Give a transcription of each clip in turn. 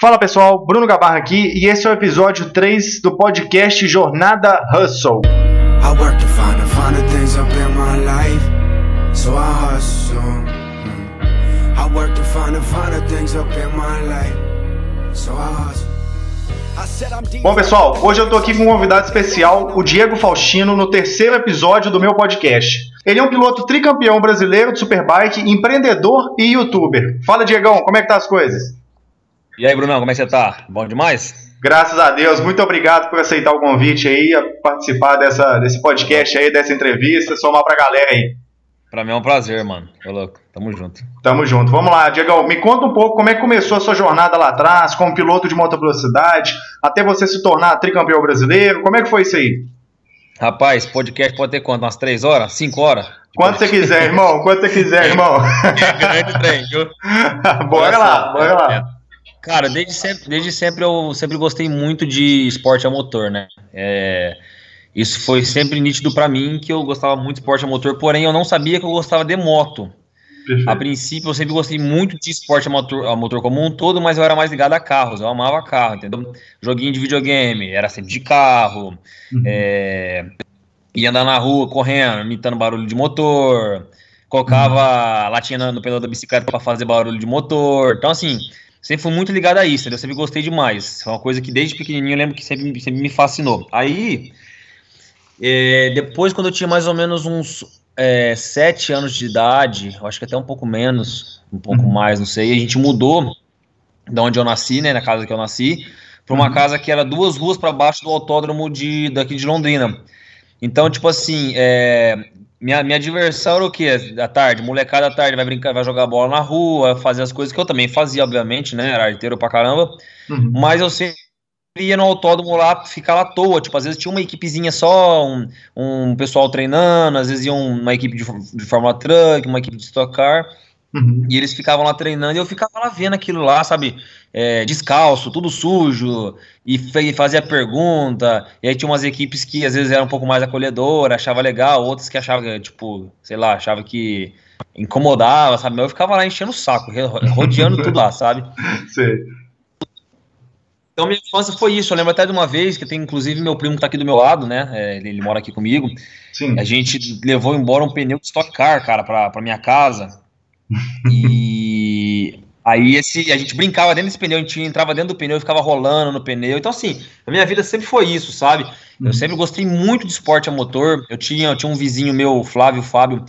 Fala pessoal, Bruno Gabarra aqui e esse é o episódio 3 do podcast Jornada Hustle. Hmm. Bom, pessoal, hoje eu tô aqui com um convidado especial, o Diego Faustino, no terceiro episódio do meu podcast. Ele é um piloto tricampeão brasileiro de Superbike, empreendedor e youtuber. Fala, Diegão, como é que tá as coisas? E aí, Brunão, como é que você tá? Bom demais? Graças a Deus, muito obrigado por aceitar o convite aí, a participar dessa, desse podcast aí, dessa entrevista, somar pra galera aí. Pra mim é um prazer, mano. Ô louco, tamo junto. Tamo junto. Vamos lá, Diego, me conta um pouco como é que começou a sua jornada lá atrás, como piloto de moto velocidade, até você se tornar tricampeão brasileiro. Como é que foi isso aí? Rapaz, podcast pode ter quanto? Umas três horas? Cinco horas? Quanto você quiser, irmão. Quanto você quiser, irmão. É grande trem, viu? bora lá, bora lá. Cara, desde sempre, desde sempre eu sempre gostei muito de esporte a motor, né? É, isso foi sempre nítido para mim que eu gostava muito de esporte a motor, porém eu não sabia que eu gostava de moto. Perfeito. A princípio eu sempre gostei muito de esporte a motor, a motor como um todo, mas eu era mais ligado a carros, eu amava carro, entendeu? Joguinho de videogame, era sempre de carro, uhum. é, ia andar na rua correndo, imitando barulho de motor, colocava uhum. latinha no pneu da bicicleta para fazer barulho de motor, então assim sempre fui muito ligado a isso, eu sempre gostei demais. É uma coisa que desde pequenininho eu lembro que sempre, sempre me fascinou. Aí, é, depois, quando eu tinha mais ou menos uns é, sete anos de idade, eu acho que até um pouco menos, um pouco uhum. mais, não sei, a gente mudou da onde eu nasci, né, na casa que eu nasci, para uma uhum. casa que era duas ruas para baixo do autódromo de, daqui de Londrina. Então, tipo assim, é, minha, minha diversão era o quê? À tarde, molecada à tarde vai brincar, vai jogar bola na rua, fazer as coisas que eu também fazia, obviamente, né? Era arteiro pra caramba. Uhum. Mas eu sempre ia no autódromo lá, ficar lá à toa. Tipo, às vezes tinha uma equipezinha só, um, um pessoal treinando, às vezes ia uma equipe de, de Fórmula Truck, uma equipe de Stock Car. Uhum. E eles ficavam lá treinando e eu ficava lá vendo aquilo lá, sabe? É, descalço, tudo sujo, e fazia pergunta. E aí tinha umas equipes que às vezes eram um pouco mais acolhedoras, achava legal, outras que achavam, tipo, sei lá, achava que incomodava, sabe? Eu ficava lá enchendo o saco, rodeando tudo lá, sabe? Sim. Então minha infância foi isso. Eu lembro até de uma vez que tem inclusive meu primo que tá aqui do meu lado, né? É, ele, ele, mora aqui comigo. Sim. A gente levou embora um pneu de Stock Car, cara, pra, pra minha casa. E aí esse, a gente brincava dentro desse pneu, a gente entrava dentro do pneu e ficava rolando no pneu. Então, assim, a minha vida sempre foi isso, sabe? Eu uhum. sempre gostei muito de esporte a motor. Eu tinha, eu tinha um vizinho meu, Flávio Fábio,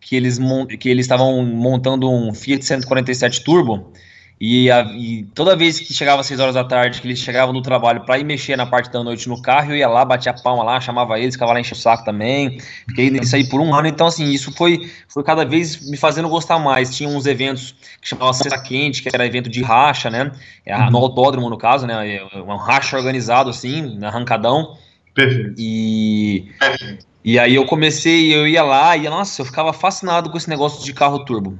que eles que eles estavam montando um Fiat 147 Turbo. E, a, e, toda vez que chegava às 6 horas da tarde, que eles chegavam no trabalho para ir mexer na parte da noite no carro, eu ia lá, batia a palma lá, chamava eles, ficava lá encher o saco também. Fiquei nisso aí por um ano. Então, assim, isso foi, foi cada vez me fazendo gostar mais. Tinha uns eventos que chamavam Sexta Quente, que era evento de racha, né? É, no autódromo, no caso, né? É, um racha organizado, assim, arrancadão. Perfeito. E. E aí eu comecei, eu ia lá e, nossa, eu ficava fascinado com esse negócio de carro turbo.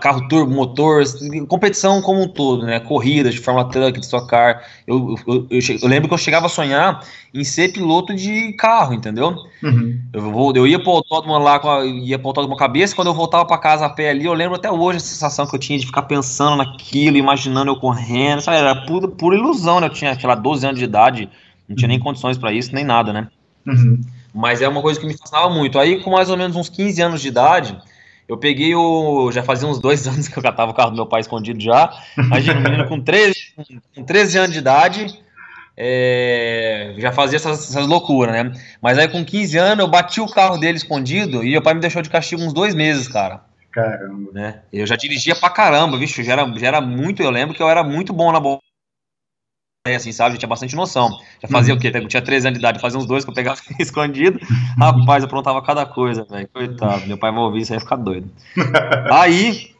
Carro turbo, motor, competição como um todo, né? Corridas de Fórmula Truck, de Stock Car. Eu, eu, eu, eu, lembro que eu chegava a sonhar em ser piloto de carro, entendeu? Uhum. Eu, vou, eu ia pro autódromo lá, ia pro autódromo cabeça, quando eu voltava para casa a pé ali, eu lembro até hoje a sensação que eu tinha de ficar pensando naquilo, imaginando eu correndo, sabe? Era pura, pura ilusão, né? Eu tinha, sei lá, 12 anos de idade, não tinha nem uhum. condições para isso, nem nada, né? Uhum. Mas é uma coisa que me fascinava muito. Aí, com mais ou menos uns 15 anos de idade, eu peguei o. Já fazia uns dois anos que eu catava o carro do meu pai escondido já. Imagina, um menino com 13, com 13 anos de idade. É, já fazia essas, essas loucuras, né? Mas aí com 15 anos eu bati o carro dele escondido e meu pai me deixou de castigo uns dois meses, cara. Caramba. Né? Eu já dirigia pra caramba, bicho. Já era, já era muito. Eu lembro que eu era muito bom na bola assim, sabe? Eu tinha bastante noção. Já fazia uhum. o quê? Eu tinha 13 anos de idade, fazia uns dois que eu pegava escondido. Rapaz, eu aprontava cada coisa, velho. Coitado, meu pai vai ouvir isso aí ia ficar doido. Aí.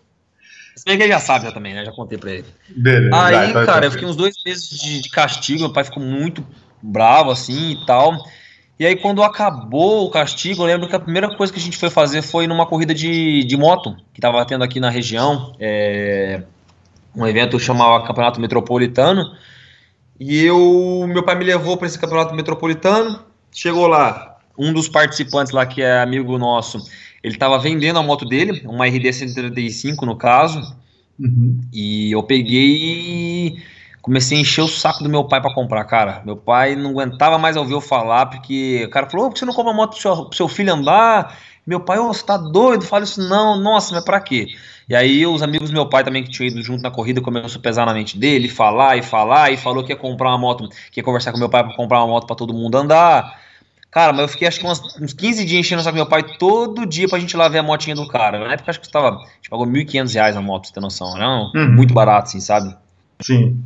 Se bem que ele já sabe já também, né? Já contei pra ele. Beleza, aí, vai, cara, eu fiquei uns dois meses de, de castigo, meu pai ficou muito bravo, assim, e tal. E aí, quando acabou o castigo, eu lembro que a primeira coisa que a gente foi fazer foi numa corrida de, de moto, que tava tendo aqui na região. É, um evento chamava Campeonato Metropolitano. E eu, meu pai me levou para esse campeonato metropolitano. Chegou lá, um dos participantes lá que é amigo nosso, ele estava vendendo a moto dele, uma RD 135 no caso. Uhum. E eu peguei comecei a encher o saco do meu pai para comprar, cara. Meu pai não aguentava mais ouvir eu falar, porque o cara falou: por que você não compra moto pro seu, pro seu filho andar? Meu pai, ô, oh, você tá doido? Fala isso, não, nossa, mas pra quê? E aí os amigos do meu pai também que tinham ido junto na corrida começou a pesar na mente dele, falar e falar, e falou que ia comprar uma moto, que ia conversar com meu pai para comprar uma moto para todo mundo andar. Cara, mas eu fiquei acho que uns, uns 15 dias enchendo do meu pai todo dia pra gente lá ver a motinha do cara. Na época acho que custava, a gente pagou 1.500 reais a moto, pra você ter noção. Não, uhum. muito barato assim, sabe? Sim.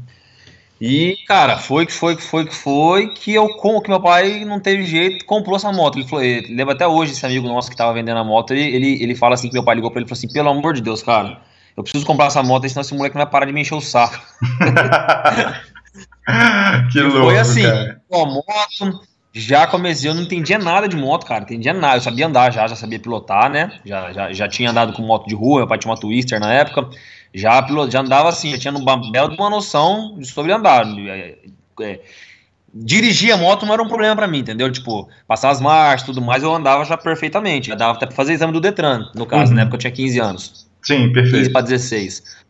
E, cara, foi que foi que foi que foi que eu que meu pai não teve jeito, comprou essa moto. Ele falou, ele, lembra até hoje esse amigo nosso que tava vendendo a moto, ele, ele, ele fala assim que meu pai ligou pra ele e falou assim: "Pelo amor de Deus, cara, eu preciso comprar essa moto, senão esse moleque não vai parar de me encher o saco". que louco. Foi assim, cara. a moto, já comecei, eu não entendia nada de moto, cara, entendia nada. Eu sabia andar já, já sabia pilotar, né? Já, já, já tinha andado com moto de rua, meu pai tinha uma Twister na época já, já andava assim, já tinha uma bela uma noção sobre andar. É, é, dirigir a moto não era um problema para mim, entendeu? Tipo, passar as marchas tudo mais, eu andava já perfeitamente. Já dava até pra fazer exame do Detran, no caso, uhum. né? Porque eu tinha 15 anos. Sim, perfeito. 15 para 16.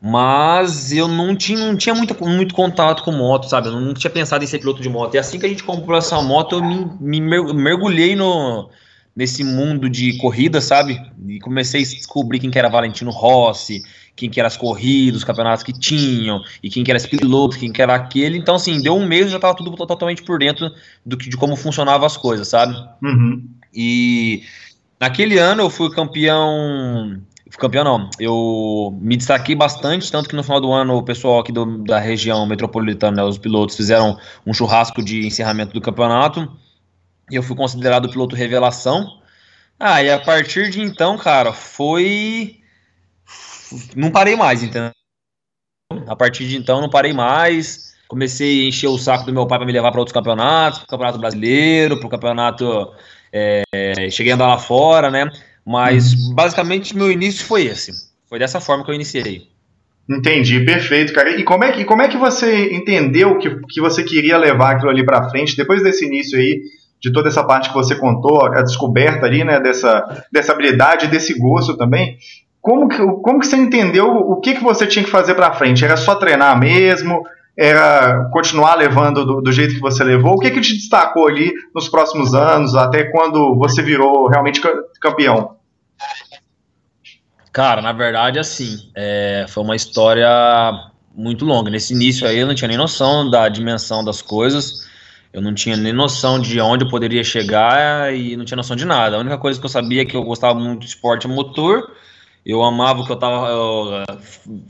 Mas eu não tinha, não tinha muito, muito contato com moto, sabe? Eu não tinha pensado em ser piloto de moto. E assim que a gente comprou essa moto, eu me, me mergulhei no, nesse mundo de corrida, sabe? E comecei a descobrir quem que era Valentino Rossi, quem que eram as corridas, os campeonatos que tinham, e quem que era esse piloto, quem que era aquele. Então, assim, deu um mês já tava tudo totalmente por dentro do que, de como funcionavam as coisas, sabe? Uhum. E naquele ano eu fui campeão. Campeão não, eu me destaquei bastante, tanto que no final do ano o pessoal aqui do, da região metropolitana, né, os pilotos, fizeram um churrasco de encerramento do campeonato. E eu fui considerado piloto revelação. Ah, e a partir de então, cara, foi não parei mais, entendeu? A partir de então, não parei mais. Comecei a encher o saco do meu pai para me levar para outros campeonatos, para o Campeonato Brasileiro, para o Campeonato. É, cheguei a andar lá fora, né? Mas uhum. basicamente meu início foi esse. Foi dessa forma que eu iniciei. Entendi, perfeito, cara. E como é que, como é que você entendeu que, que você queria levar aquilo ali para frente depois desse início aí? de toda essa parte que você contou, a descoberta ali, né, dessa, dessa habilidade, desse gosto também. Como que, como que você entendeu o que, que você tinha que fazer para frente? Era só treinar mesmo? Era continuar levando do, do, jeito que você levou? O que, que te destacou ali nos próximos anos, até quando você virou realmente campeão? Cara, na verdade, assim, é, foi uma história muito longa. Nesse início aí eu não tinha nem noção da dimensão das coisas, eu não tinha nem noção de onde eu poderia chegar e não tinha noção de nada. A única coisa que eu sabia é que eu gostava muito de esporte motor eu amava o que eu tava, eu,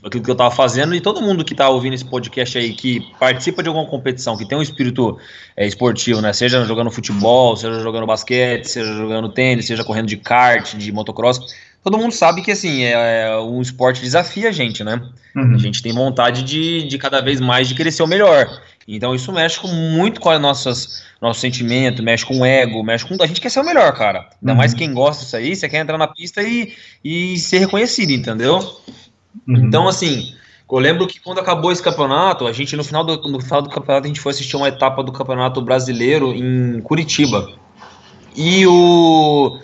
aquilo que eu tava fazendo e todo mundo que tá ouvindo esse podcast aí, que participa de alguma competição, que tem um espírito é, esportivo, né? Seja jogando futebol, seja jogando basquete, seja jogando tênis, seja correndo de kart, de motocross, todo mundo sabe que assim, é, é um esporte desafia a gente, né? Uhum. A gente tem vontade de, de cada vez mais de ser o melhor. Então isso mexe com, muito com as nossas nosso sentimento, mexe com o ego, mexe com. A gente quer ser o melhor, cara. Ainda uhum. mais quem gosta disso aí, você quer entrar na pista e, e ser reconhecido, entendeu? Uhum. Então, assim, eu lembro que quando acabou esse campeonato, a gente, no final, do, no final do campeonato, a gente foi assistir uma etapa do campeonato brasileiro em Curitiba. E o.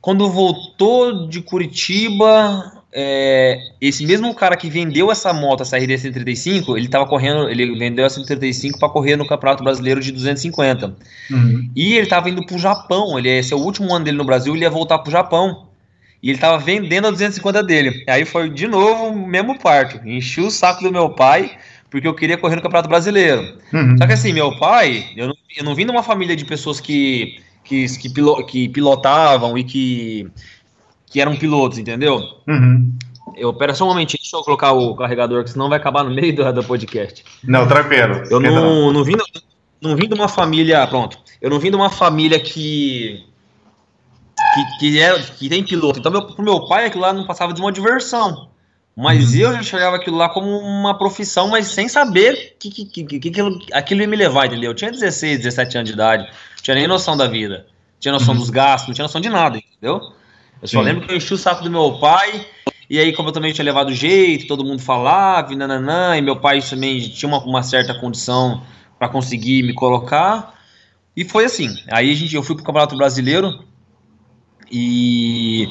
Quando voltou de Curitiba, é, esse mesmo cara que vendeu essa moto, essa RD 135, ele tava correndo, ele vendeu a 135 para correr no Campeonato Brasileiro de 250. Uhum. E ele tava indo pro Japão, ele esse é o último ano dele no Brasil, ele ia voltar pro Japão. E ele tava vendendo a 250 dele. Aí foi de novo o mesmo parto. Enchi o saco do meu pai, porque eu queria correr no Campeonato Brasileiro. Uhum. Só que assim, meu pai, eu não, eu não vim de uma família de pessoas que, que, que, pilo, que pilotavam e que que eram pilotos, entendeu? Uhum. Eu, pera só um momentinho, deixa eu colocar o carregador, que senão vai acabar no meio do, do podcast. Não, tranquilo. Eu não, não, vim, não vim de uma família, pronto, eu não vim de uma família que que, que, é, que tem piloto. Então, meu, pro meu pai, aquilo lá não passava de uma diversão. Mas uhum. eu já enxergava aquilo lá como uma profissão, mas sem saber que, que, que, que aquilo, aquilo ia me levar, entendeu? Eu tinha 16, 17 anos de idade, não tinha nem noção da vida, não tinha noção uhum. dos gastos, não tinha noção de nada, entendeu? Eu só Sim. lembro que eu enchi o saco do meu pai, e aí, como eu também tinha levado jeito, todo mundo falava, e nananã, e meu pai também tinha uma, uma certa condição para conseguir me colocar. E foi assim. Aí a gente, eu fui pro Campeonato Brasileiro e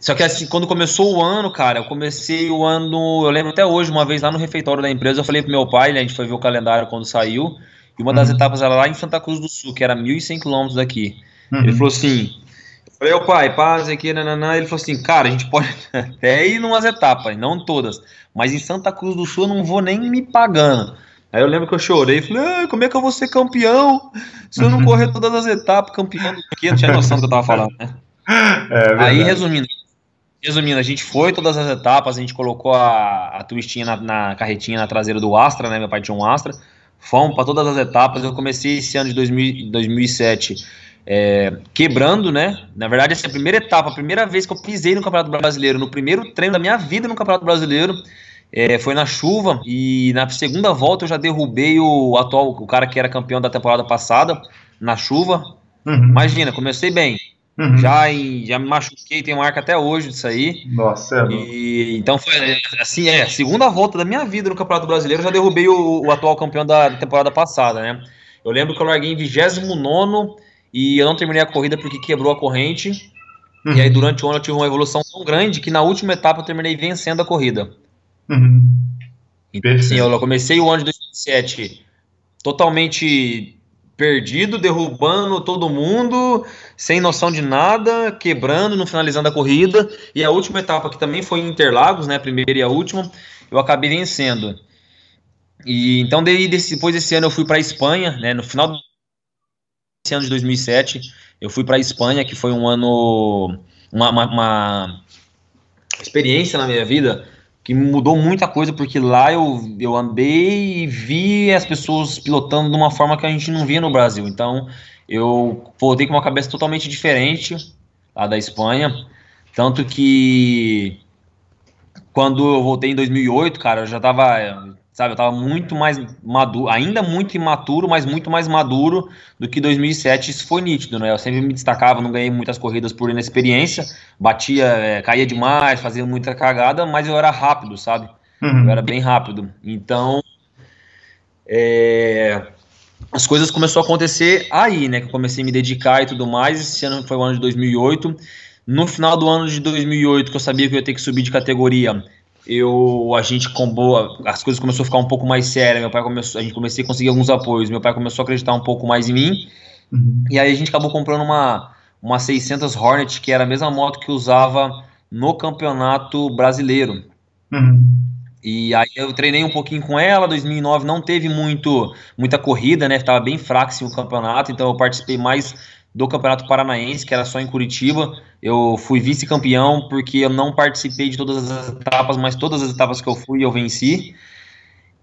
Só que assim, quando começou o ano, cara, eu comecei o ano. Eu lembro até hoje, uma vez lá no refeitório da empresa, eu falei pro meu pai, né? A gente foi ver o calendário quando saiu. E uma das uhum. etapas era lá em Santa Cruz do Sul, que era 1.100 quilômetros daqui. Uhum. Ele falou assim: Falei, ô pai, paz aqui, nananã. Ele falou assim, cara, a gente pode até ir numas etapas, não todas. Mas em Santa Cruz do Sul eu não vou nem me pagando. Aí eu lembro que eu chorei e falei, ah, como é que eu vou ser campeão se eu não correr todas as etapas, campeão do quê? Não tinha noção do que eu tava falando, né? É, Aí, resumindo, resumindo, a gente foi todas as etapas, a gente colocou a, a twistinha na, na, carretinha na traseira do Astra, né? Meu pai tinha um Astra. Fomos para todas as etapas. Eu comecei esse ano de 2000, 2007 é, quebrando, né? Na verdade, essa é a primeira etapa, a primeira vez que eu pisei no Campeonato Brasileiro, no primeiro treino da minha vida no Campeonato Brasileiro, é, foi na chuva e na segunda volta eu já derrubei o atual, o cara que era campeão da temporada passada, na chuva. Uhum. Imagina, comecei bem. Uhum. Já, em, já me machuquei, tem marca até hoje disso aí. Nossa, é e, Então foi assim, é, segunda volta da minha vida no Campeonato Brasileiro, já derrubei o, o atual campeão da temporada passada, né? Eu lembro que eu larguei em 29 e eu não terminei a corrida porque quebrou a corrente. Uhum. E aí, durante o ano, eu tive uma evolução tão grande que na última etapa eu terminei vencendo a corrida. Uhum. Então, assim, eu comecei o ano de 2007 totalmente perdido, derrubando todo mundo, sem noção de nada, quebrando, no finalizando a corrida. E a última etapa, que também foi em Interlagos, né, a primeira e a última, eu acabei vencendo. E então daí, depois desse ano eu fui para a Espanha, né, no final esse ano de 2007, eu fui para a Espanha, que foi um ano, uma, uma, uma, experiência na minha vida que mudou muita coisa, porque lá eu, eu andei e vi as pessoas pilotando de uma forma que a gente não via no Brasil. Então, eu voltei com uma cabeça totalmente diferente lá da Espanha. Tanto que quando eu voltei em 2008, cara, eu já estava sabe? Eu tava muito mais maduro, ainda muito imaturo, mas muito mais maduro do que 2007. Isso foi nítido, né? Eu sempre me destacava, não ganhei muitas corridas por inexperiência, batia, é, caía demais, fazia muita cagada, mas eu era rápido, sabe? Uhum. Eu era bem rápido. Então, é, as coisas começaram a acontecer aí, né? Que eu comecei a me dedicar e tudo mais. Esse ano foi o ano de 2008. No final do ano de 2008, que eu sabia que eu ia ter que subir de categoria, eu a gente combou, as coisas começou a ficar um pouco mais sérias. Meu pai começou, a gente comecei a conseguir alguns apoios. Meu pai começou a acreditar um pouco mais em mim. Uhum. E aí a gente acabou comprando uma uma 600 Hornet, que era a mesma moto que usava no Campeonato Brasileiro. Uhum. E aí eu treinei um pouquinho com ela, 2009 não teve muito muita corrida, né? Tava bem fraco assim, o campeonato, então eu participei mais do Campeonato Paranaense, que era só em Curitiba. Eu fui vice-campeão porque eu não participei de todas as etapas, mas todas as etapas que eu fui eu venci.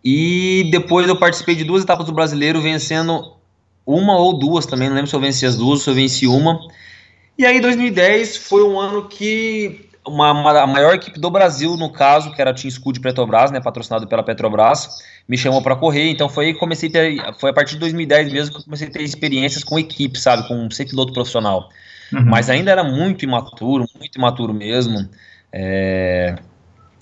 E depois eu participei de duas etapas do Brasileiro, vencendo uma ou duas também, não lembro se eu venci as duas, se eu venci uma. E aí 2010 foi um ano que uma, uma, a maior equipe do Brasil, no caso, que era a Team Scoot Petrobras, né, patrocinado pela Petrobras, me chamou para correr, então foi aí que comecei a ter, foi a partir de 2010 mesmo que eu comecei a ter experiências com equipe, sabe, com ser piloto profissional. Uhum. Mas ainda era muito imaturo, muito imaturo mesmo. É,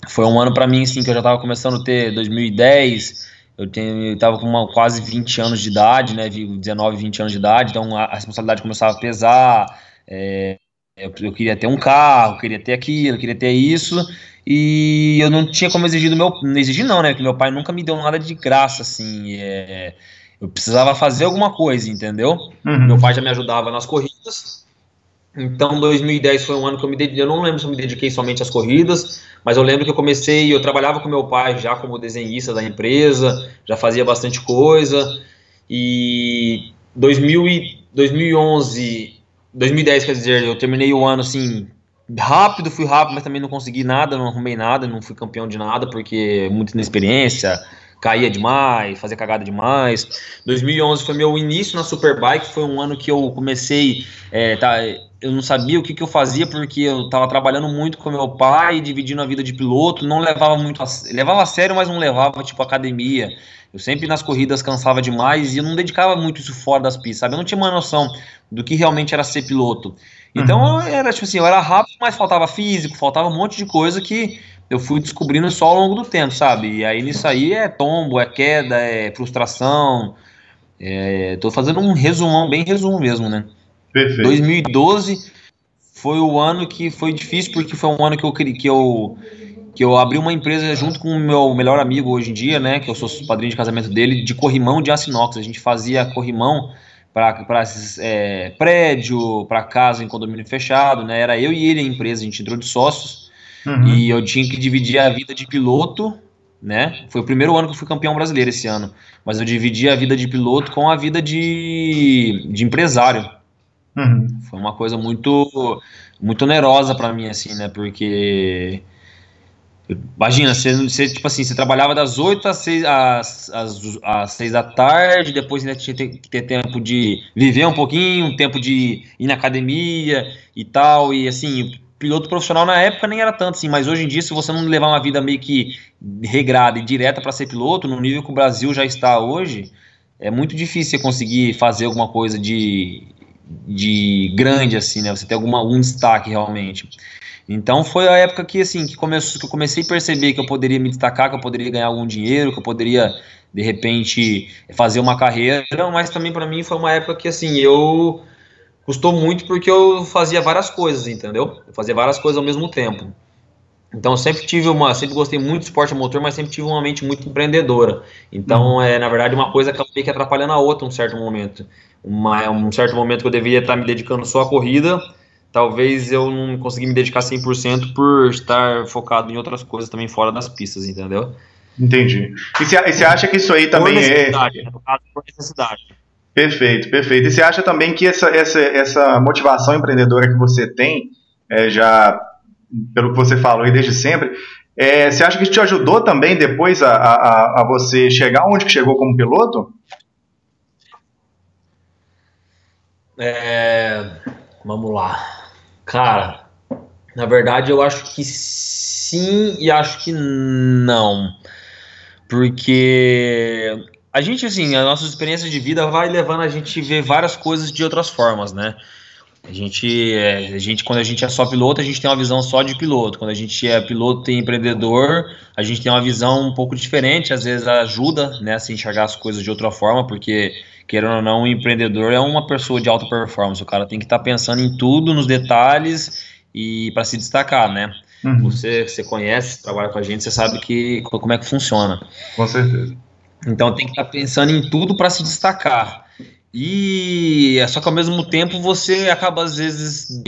foi um ano para mim, assim, que eu já estava começando a ter 2010, eu, tenho, eu tava com uma, quase 20 anos de idade, né, 19, 20 anos de idade, então a, a responsabilidade começava a pesar, é, eu, eu, queria ter um carro, queria ter aquilo, queria ter isso, e eu não tinha como exigir do meu. Não exigir, não, né? Porque meu pai nunca me deu nada de graça, assim. É, eu precisava fazer alguma coisa, entendeu? Uhum. Meu pai já me ajudava nas corridas. Então, 2010 foi um ano que eu me dediquei. Eu não lembro se eu me dediquei somente às corridas, mas eu lembro que eu comecei. Eu trabalhava com meu pai já como desenhista da empresa, já fazia bastante coisa. E 2000 e 2011 2010, quer dizer, eu terminei o ano assim, rápido, fui rápido, mas também não consegui nada, não arrumei nada, não fui campeão de nada, porque muita inexperiência, caía demais, fazia cagada demais. 2011 foi meu início na Superbike, foi um ano que eu comecei, é, tá, eu não sabia o que, que eu fazia, porque eu estava trabalhando muito com meu pai, dividindo a vida de piloto, não levava muito, a, levava a sério, mas não levava, tipo, academia, eu sempre nas corridas cansava demais e eu não dedicava muito isso fora das pistas, sabe? Eu não tinha uma noção do que realmente era ser piloto. Então uhum. era tipo assim, eu era rápido, mas faltava físico, faltava um monte de coisa que eu fui descobrindo só ao longo do tempo, sabe? E aí nisso aí é tombo, é queda, é frustração. É, tô fazendo um resumão, bem resumo mesmo, né? Perfeito. 2012 foi o ano que foi difícil, porque foi um ano que eu, que eu, que eu abri uma empresa junto com o meu melhor amigo hoje em dia, né? Que eu sou padrinho de casamento dele, de corrimão de aço inox. A gente fazia corrimão para é, prédio, para casa em condomínio fechado, né? Era eu e ele a empresa, a gente entrou de sócios uhum. e eu tinha que dividir a vida de piloto, né? Foi o primeiro ano que eu fui campeão brasileiro esse ano, mas eu dividi a vida de piloto com a vida de, de empresário. Uhum. Foi uma coisa muito muito onerosa para mim assim, né? Porque Imagina, você, você, tipo assim, você trabalhava das 8 às 6, às, às, às 6 da tarde, depois ainda tinha que ter tempo de viver um pouquinho, um tempo de ir na academia e tal, e assim, piloto profissional na época nem era tanto assim, mas hoje em dia, se você não levar uma vida meio que regrada e direta para ser piloto, no nível que o Brasil já está hoje, é muito difícil você conseguir fazer alguma coisa de, de grande, assim, né? Você ter alguma, algum destaque realmente. Então foi a época que assim que, que eu comecei a perceber que eu poderia me destacar, que eu poderia ganhar algum dinheiro, que eu poderia de repente fazer uma carreira, mas também para mim foi uma época que assim eu custou muito porque eu fazia várias coisas, entendeu? Eu fazia várias coisas ao mesmo tempo. Então eu sempre tive uma, sempre gostei muito de esporte motor, mas sempre tive uma mente muito empreendedora. Então uhum. é na verdade uma coisa que meio que atrapalhando a outra um certo momento. Uma, um certo momento que eu deveria estar me dedicando só à corrida, talvez eu não consegui me dedicar 100% por estar focado em outras coisas também fora das pistas, entendeu? Entendi. E você acha que isso aí também por é. Né? Por necessidade. Perfeito, perfeito. E você acha também que essa, essa, essa motivação empreendedora que você tem, é, já pelo que você falou aí desde sempre, é, você acha que te ajudou também depois a, a, a você chegar onde que chegou como piloto? É, vamos lá. Cara, na verdade eu acho que sim e acho que não. Porque a gente, assim, a nossa experiência de vida vai levando a gente a ver várias coisas de outras formas, né? A gente, é, a gente, quando a gente é só piloto, a gente tem uma visão só de piloto. Quando a gente é piloto e empreendedor, a gente tem uma visão um pouco diferente. Às vezes ajuda, né, a se enxergar as coisas de outra forma, porque querendo ou não, um empreendedor é uma pessoa de alta performance. O cara tem que estar tá pensando em tudo, nos detalhes e para se destacar, né? Uhum. Você, você conhece, trabalha com a gente, você sabe que como é que funciona. Com certeza. Então tem que estar tá pensando em tudo para se destacar. E é só que ao mesmo tempo você acaba às vezes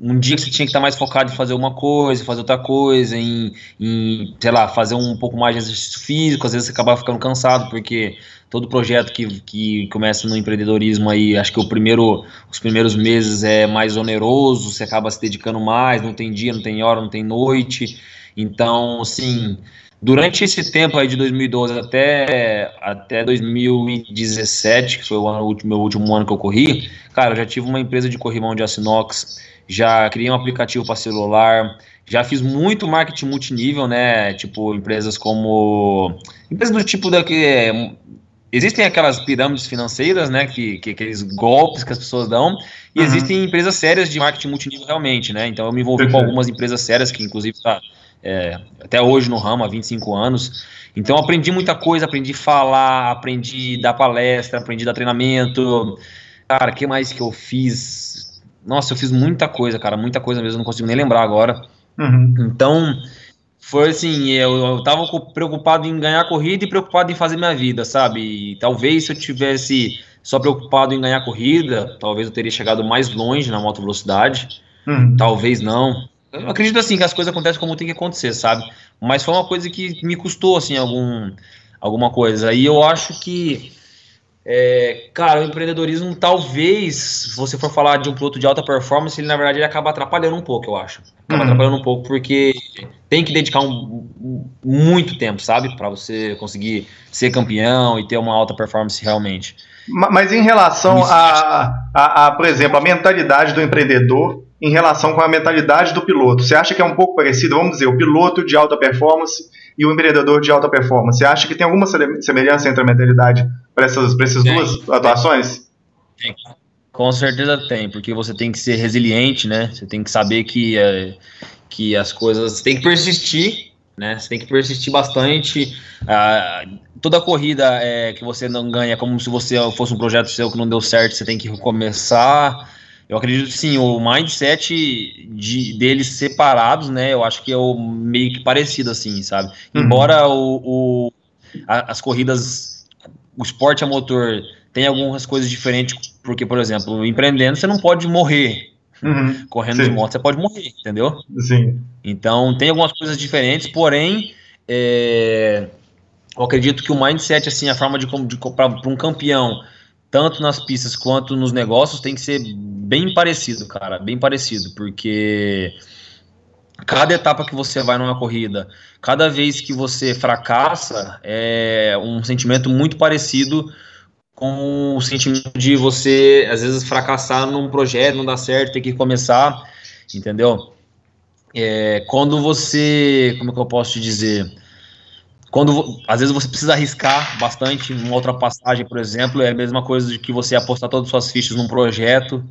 um dia que você tinha que estar mais focado em fazer uma coisa, fazer outra coisa, em, em, sei lá, fazer um pouco mais de exercício físico, às vezes você acaba ficando cansado, porque todo projeto que, que começa no empreendedorismo aí, acho que o primeiro, os primeiros meses é mais oneroso, você acaba se dedicando mais, não tem dia, não tem hora, não tem noite, então, assim, durante esse tempo aí de 2012 até, até 2017, que foi o, ano, o meu último ano que eu corri, cara, eu já tive uma empresa de corrimão de Assinox, já criei um aplicativo para celular, já fiz muito marketing multinível, né? Tipo, empresas como. Empresas do tipo da que. Existem aquelas pirâmides financeiras, né? Que, que aqueles golpes que as pessoas dão, e uhum. existem empresas sérias de marketing multinível realmente, né? Então eu me envolvi com algumas empresas sérias, que inclusive tá é, até hoje no ramo, há 25 anos. Então aprendi muita coisa, aprendi a falar, aprendi a dar palestra, aprendi a dar treinamento. Cara, o que mais que eu fiz? Nossa, eu fiz muita coisa, cara, muita coisa mesmo, não consigo nem lembrar agora. Uhum. Então, foi assim, eu, eu tava preocupado em ganhar corrida e preocupado em fazer minha vida, sabe? E talvez se eu tivesse só preocupado em ganhar corrida, talvez eu teria chegado mais longe na moto velocidade. Uhum. Talvez não. Eu acredito assim que as coisas acontecem como tem que acontecer, sabe? Mas foi uma coisa que me custou assim algum alguma coisa. E eu acho que é, cara, o empreendedorismo, talvez, se você for falar de um produto de alta performance, ele na verdade ele acaba atrapalhando um pouco, eu acho. Acaba uhum. atrapalhando um pouco porque tem que dedicar um, muito tempo, sabe? para você conseguir ser campeão e ter uma alta performance realmente. Mas em relação a, a, a, por exemplo, a mentalidade do empreendedor em relação com a mentalidade do piloto, você acha que é um pouco parecido? Vamos dizer, o piloto de alta performance e o empreendedor de alta performance. Você acha que tem alguma semelhança entre a mentalidade para essas, pra essas tem, duas atuações? Tem. Com certeza tem, porque você tem que ser resiliente, né? Você tem que saber que, é, que as coisas. tem que persistir, né? Você tem que persistir bastante. Ah, toda corrida é, que você não ganha, como se você fosse um projeto seu que não deu certo, você tem que recomeçar. Eu acredito sim, o mindset de, deles separados, né? Eu acho que é o meio que parecido, assim, sabe? Uhum. Embora o, o a, as corridas, o esporte a motor tem algumas coisas diferentes, porque, por exemplo, empreendendo você não pode morrer. Uhum. Correndo sim. de moto você pode morrer, entendeu? Sim. Então tem algumas coisas diferentes, porém, é, eu acredito que o mindset, assim, a forma de, de para um campeão tanto nas pistas quanto nos negócios, tem que ser bem parecido, cara, bem parecido, porque cada etapa que você vai numa corrida, cada vez que você fracassa, é um sentimento muito parecido com o sentimento de você, às vezes, fracassar num projeto, não dar certo, ter que começar, entendeu? É, quando você, como é que eu posso te dizer? Quando às vezes você precisa arriscar bastante uma ultrapassagem, por exemplo, é a mesma coisa de que você apostar todas as suas fichas num projeto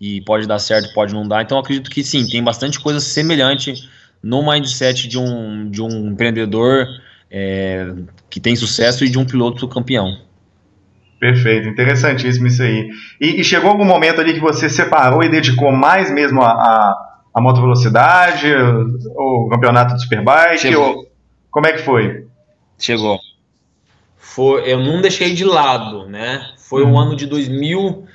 e pode dar certo, pode não dar. Então acredito que sim, tem bastante coisa semelhante no mindset de um, de um empreendedor é, que tem sucesso e de um piloto campeão. Perfeito, interessantíssimo isso aí. E, e, chegou algum momento ali que você separou e dedicou mais mesmo a, a, a moto velocidade, o, campeonato do Superbike? Ou, como é que foi? Chegou. Foi, eu não deixei de lado, né? Foi uhum. um ano de 2000,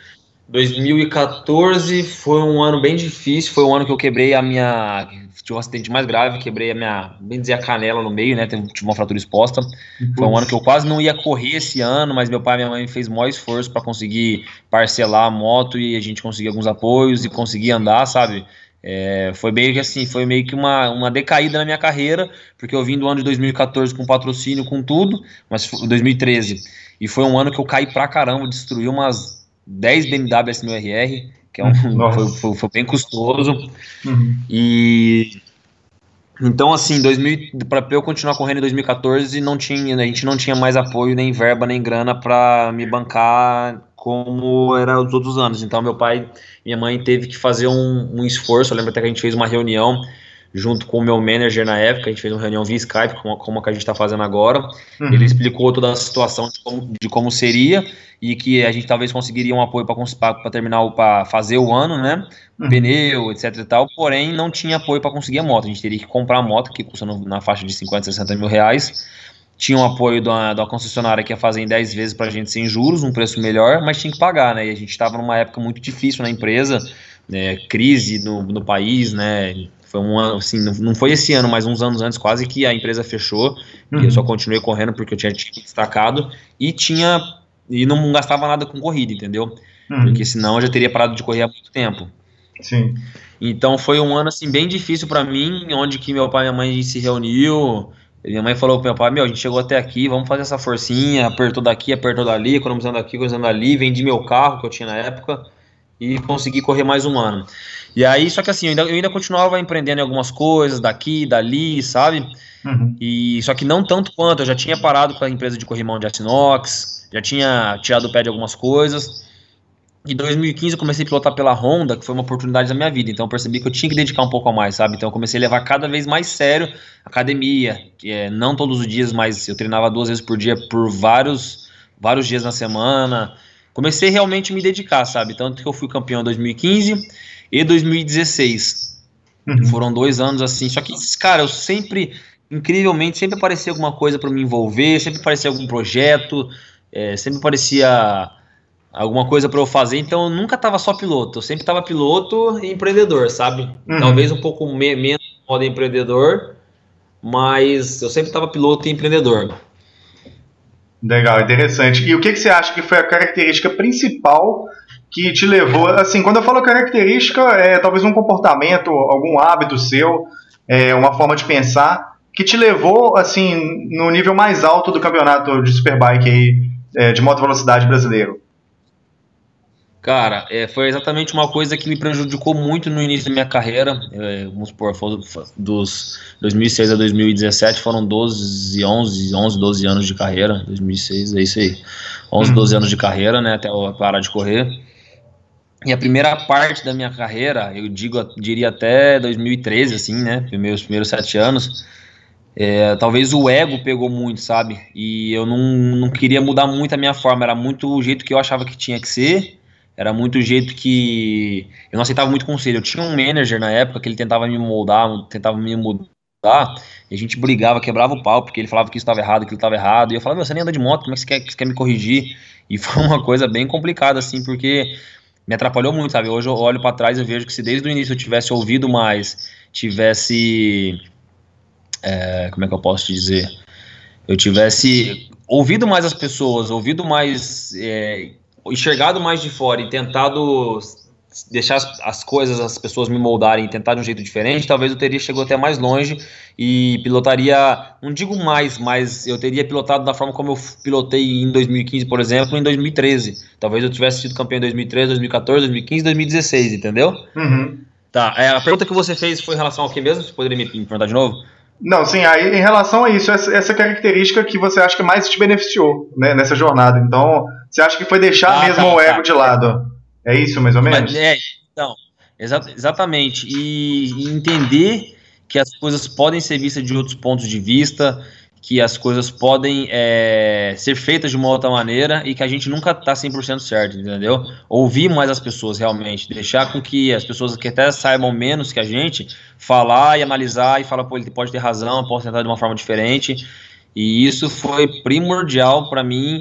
2014, foi um ano bem difícil, foi um ano que eu quebrei a minha, tive um acidente mais grave, quebrei a minha, bem dizer, a canela no meio, né? Tive uma fratura exposta. Uhum. Foi um ano que eu quase não ia correr esse ano, mas meu pai e minha mãe fez maior esforço para conseguir parcelar a moto e a gente conseguir alguns apoios e conseguir andar, sabe? É, foi meio que assim, foi meio que uma, uma decaída na minha carreira, porque eu vim do ano de 2014 com patrocínio, com tudo, mas 2013. E foi um ano que eu caí pra caramba, destruí umas 10 BMW S1000RR, que é um, foi, foi, foi, bem custoso. Uhum. E então, assim, para eu continuar correndo em 2014, não tinha, a gente não tinha mais apoio, nem verba, nem grana para me bancar como era os outros anos. Então, meu pai e minha mãe teve que fazer um, um, esforço. Eu lembro até que a gente fez uma reunião junto com o meu manager na época. A gente fez uma reunião via Skype, como, como a que a gente está fazendo agora. Uhum. Ele explicou toda a situação de como, de como seria e que a gente talvez conseguiria um apoio para terminar, para fazer o ano, né? Uhum. Pneu, etc e tal. Porém, não tinha apoio para conseguir a moto. A gente teria que comprar a moto, que custa no, na faixa de 50, 60 mil reais tinha o apoio da, da concessionária que ia fazer em 10 vezes para a gente sem juros, um preço melhor, mas tinha que pagar, né? E a gente estava numa época muito difícil na empresa, né? crise no, no país, né? Foi um ano, assim, não foi esse ano, mas uns anos antes quase que a empresa fechou uhum. e eu só uhum. continuei correndo porque eu tinha destacado e tinha e não gastava nada com corrida, entendeu? Uhum. Porque senão eu já teria parado de correr há muito tempo. Sim. Então foi um ano assim bem difícil para mim, onde que meu pai e minha mãe se reuniu, minha mãe falou pro meu pai, meu, a gente chegou até aqui, vamos fazer essa forcinha, apertou daqui, apertou dali, economizando aqui, economizando ali, vendi meu carro que eu tinha na época e consegui correr mais um ano. E aí, só que assim, eu ainda, eu ainda continuava empreendendo em algumas coisas, daqui, dali, sabe? Uhum. E só que não tanto quanto, eu já tinha parado com a empresa de corrimão de Assinox, já tinha tirado o pé de algumas coisas, em 2015 eu comecei a pilotar pela Honda, que foi uma oportunidade da minha vida, então eu percebi que eu tinha que dedicar um pouco a mais, sabe? Então eu comecei a levar cada vez mais sério a academia, que é não todos os dias, mas eu treinava duas vezes por dia por vários, vários dias na semana. Comecei realmente a me dedicar, sabe? Tanto que eu fui campeão em 2015 e 2016. Uhum. Foram dois anos assim. Só que, cara, eu sempre, incrivelmente, sempre aparecia alguma coisa para me envolver, sempre aparecia algum projeto, é, sempre aparecia alguma coisa para eu fazer, então eu nunca tava só piloto, eu sempre tava piloto e empreendedor, sabe? Uhum. Talvez um pouco me menos modo empreendedor, mas eu sempre tava piloto e empreendedor. Legal, interessante. E o que, que você acha que foi a característica principal que te levou, assim, quando eu falo característica, é talvez um comportamento, algum hábito seu, é, uma forma de pensar, que te levou, assim, no nível mais alto do campeonato de Superbike aí, é, de moto velocidade brasileiro? Cara, é, foi exatamente uma coisa que me prejudicou muito no início da minha carreira. É, vamos supor, dos 2006 a 2017 foram 12, 11, 11, 12 anos de carreira. 2006, é isso aí. 11, 12 uhum. anos de carreira, né, até eu parar de correr. E a primeira parte da minha carreira, eu digo, diria até 2013, assim, né, meus primeiros sete anos, é, talvez o ego pegou muito, sabe? E eu não, não queria mudar muito a minha forma, era muito o jeito que eu achava que tinha que ser era muito o jeito que eu não aceitava muito conselho. Eu tinha um manager na época que ele tentava me moldar, tentava me mudar, e a gente brigava, quebrava o pau, porque ele falava que isso estava errado, que aquilo estava errado, e eu falava, você nem anda de moto, como é que você quer, você quer me corrigir? E foi uma coisa bem complicada, assim, porque me atrapalhou muito, sabe? Hoje eu olho para trás e vejo que se desde o início eu tivesse ouvido mais, tivesse. É, como é que eu posso te dizer? Eu tivesse ouvido mais as pessoas, ouvido mais. É, enxergado mais de fora e tentado deixar as, as, coisas, as pessoas me moldarem e tentar de um jeito diferente, talvez eu teria chegado até mais longe e pilotaria, não digo mais, mas eu teria pilotado da forma como eu pilotei em 2015, por exemplo, em 2013. Talvez eu tivesse sido campeão em 2013, 2014, 2015, 2016, entendeu? Uhum. Tá, é, a pergunta que você fez foi em relação ao que mesmo? Você poderia me, me perguntar de novo? Não, sim, aí em relação a isso, essa, essa característica que você acha que mais te beneficiou né, nessa jornada. Então, você acha que foi deixar ah, mesmo tá, o ego tá. de lado? É isso, mais ou menos? É, então, exa exatamente. E, e entender que as coisas podem ser vistas de outros pontos de vista, que as coisas podem é, ser feitas de uma outra maneira e que a gente nunca tá 100% certo, entendeu? Ouvir mais as pessoas realmente, deixar com que as pessoas que até saibam menos que a gente, falar e analisar e falar, pô, ele pode ter razão, pode tentar de uma forma diferente. E isso foi primordial para mim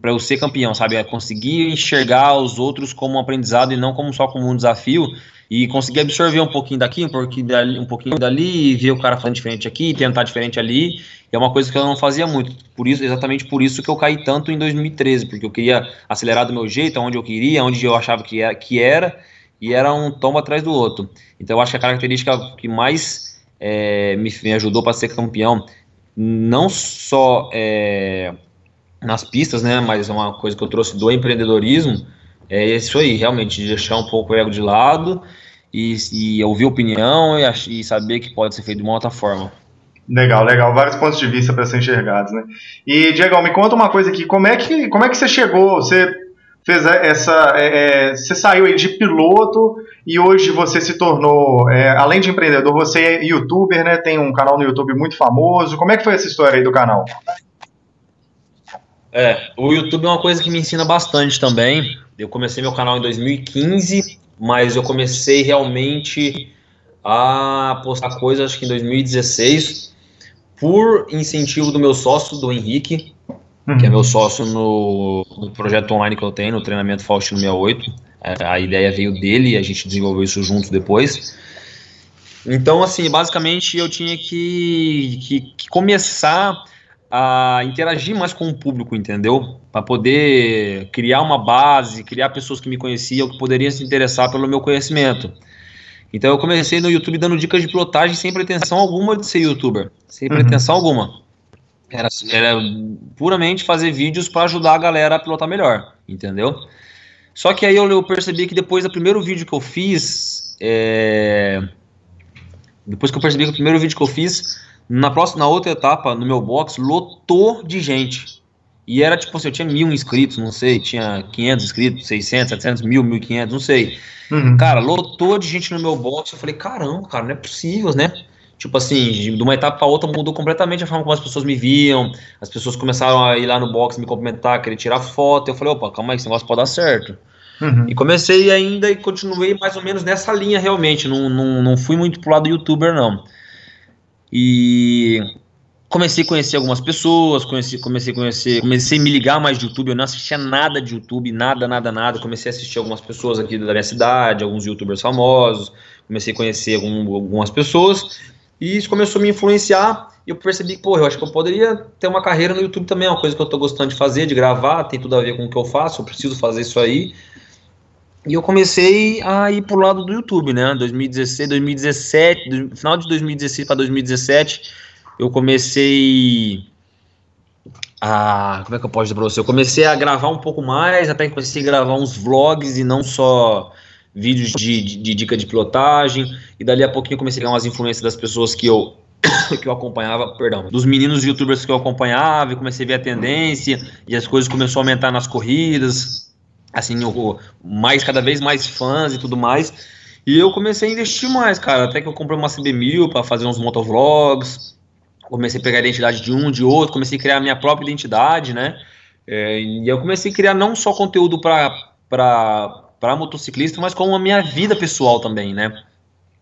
para eu ser campeão, sabe? É conseguir enxergar os outros como um aprendizado e não como só como um desafio e conseguir absorver um pouquinho daqui, um pouquinho dali, um pouquinho dali e ver o cara falando diferente aqui, tentar diferente ali. É uma coisa que eu não fazia muito. Por isso, exatamente por isso que eu caí tanto em 2013, porque eu queria acelerar do meu jeito, onde eu queria, onde eu achava que era, que era e era um tombo atrás do outro. Então eu acho que a característica que mais é, me, me ajudou para ser campeão não só é, nas pistas, né? Mas é uma coisa que eu trouxe do empreendedorismo. É isso aí, realmente, de deixar um pouco o ego de lado e, e ouvir opinião e, e, saber que pode ser feito de uma outra forma. Legal, legal. Vários pontos de vista para ser enxergados, né? E, Diego, me conta uma coisa aqui. Como é que, como é que você chegou? Você fez essa. É, é, você saiu de piloto e hoje você se tornou, é, além de empreendedor, você é youtuber, né? Tem um canal no YouTube muito famoso. Como é que foi essa história aí do canal? É, o YouTube é uma coisa que me ensina bastante também. Eu comecei meu canal em 2015, mas eu comecei realmente a postar coisas acho que em 2016 por incentivo do meu sócio, do Henrique, uhum. que é meu sócio no, no, projeto online que eu tenho, no treinamento Faustino 68. É, a ideia veio dele e a gente desenvolveu isso juntos depois. Então, assim, basicamente eu tinha que, que, que começar a interagir mais com o público, entendeu? Para poder criar uma base, criar pessoas que me conheciam, que poderiam se interessar pelo meu conhecimento. Então eu comecei no YouTube dando dicas de pilotagem sem pretensão alguma de ser youtuber, sem uhum. pretensão alguma. Era, era puramente fazer vídeos para ajudar a galera a pilotar melhor, entendeu? Só que aí eu, eu percebi que depois do primeiro vídeo que eu fiz, é... depois que eu percebi que o primeiro vídeo que eu fiz na próxima, na outra etapa, no meu box, lotou de gente. E era tipo assim, eu tinha mil inscritos, não sei, tinha 500 inscritos, 600, 700, mil, 1500, não sei. Uhum. Cara, lotou de gente no meu box. Eu falei, caramba, cara, não é possível, né? Tipo assim, de uma etapa para outra mudou completamente a forma como as pessoas me viam. As pessoas começaram a ir lá no box me cumprimentar, querer tirar foto. Eu falei, opa, calma aí, esse negócio pode dar certo. Uhum. E comecei ainda e continuei mais ou menos nessa linha realmente. Não, não, não fui muito pro lado youtuber, não. E comecei a conhecer algumas pessoas, comecei, comecei a conhecer, comecei a me ligar mais de YouTube, eu não assistia nada de YouTube, nada, nada, nada, comecei a assistir algumas pessoas aqui da minha cidade, alguns youtubers famosos, comecei a conhecer algum, algumas pessoas, e isso começou a me influenciar, e eu percebi que, eu acho que eu poderia ter uma carreira no YouTube também, é uma coisa que eu tô gostando de fazer, de gravar, tem tudo a ver com o que eu faço, eu preciso fazer isso aí, e eu comecei a ir pro lado do YouTube, né? 2016, 2017, do, final de 2016 para 2017, eu comecei a. Como é que eu posso dizer pra você? Eu comecei a gravar um pouco mais, até que comecei a gravar uns vlogs e não só vídeos de, de, de dica de pilotagem. E dali a pouquinho eu comecei a ganhar umas influências das pessoas que eu que eu acompanhava, perdão, dos meninos youtubers que eu acompanhava, e comecei a ver a tendência, e as coisas começaram a aumentar nas corridas, assim, o, mais, cada vez mais fãs e tudo mais. E eu comecei a investir mais, cara, até que eu comprei uma CB1000 para fazer uns motovlogs, comecei a pegar a identidade de um, de outro, comecei a criar a minha própria identidade, né? É, e eu comecei a criar não só conteúdo para para motociclista, mas como a minha vida pessoal também, né?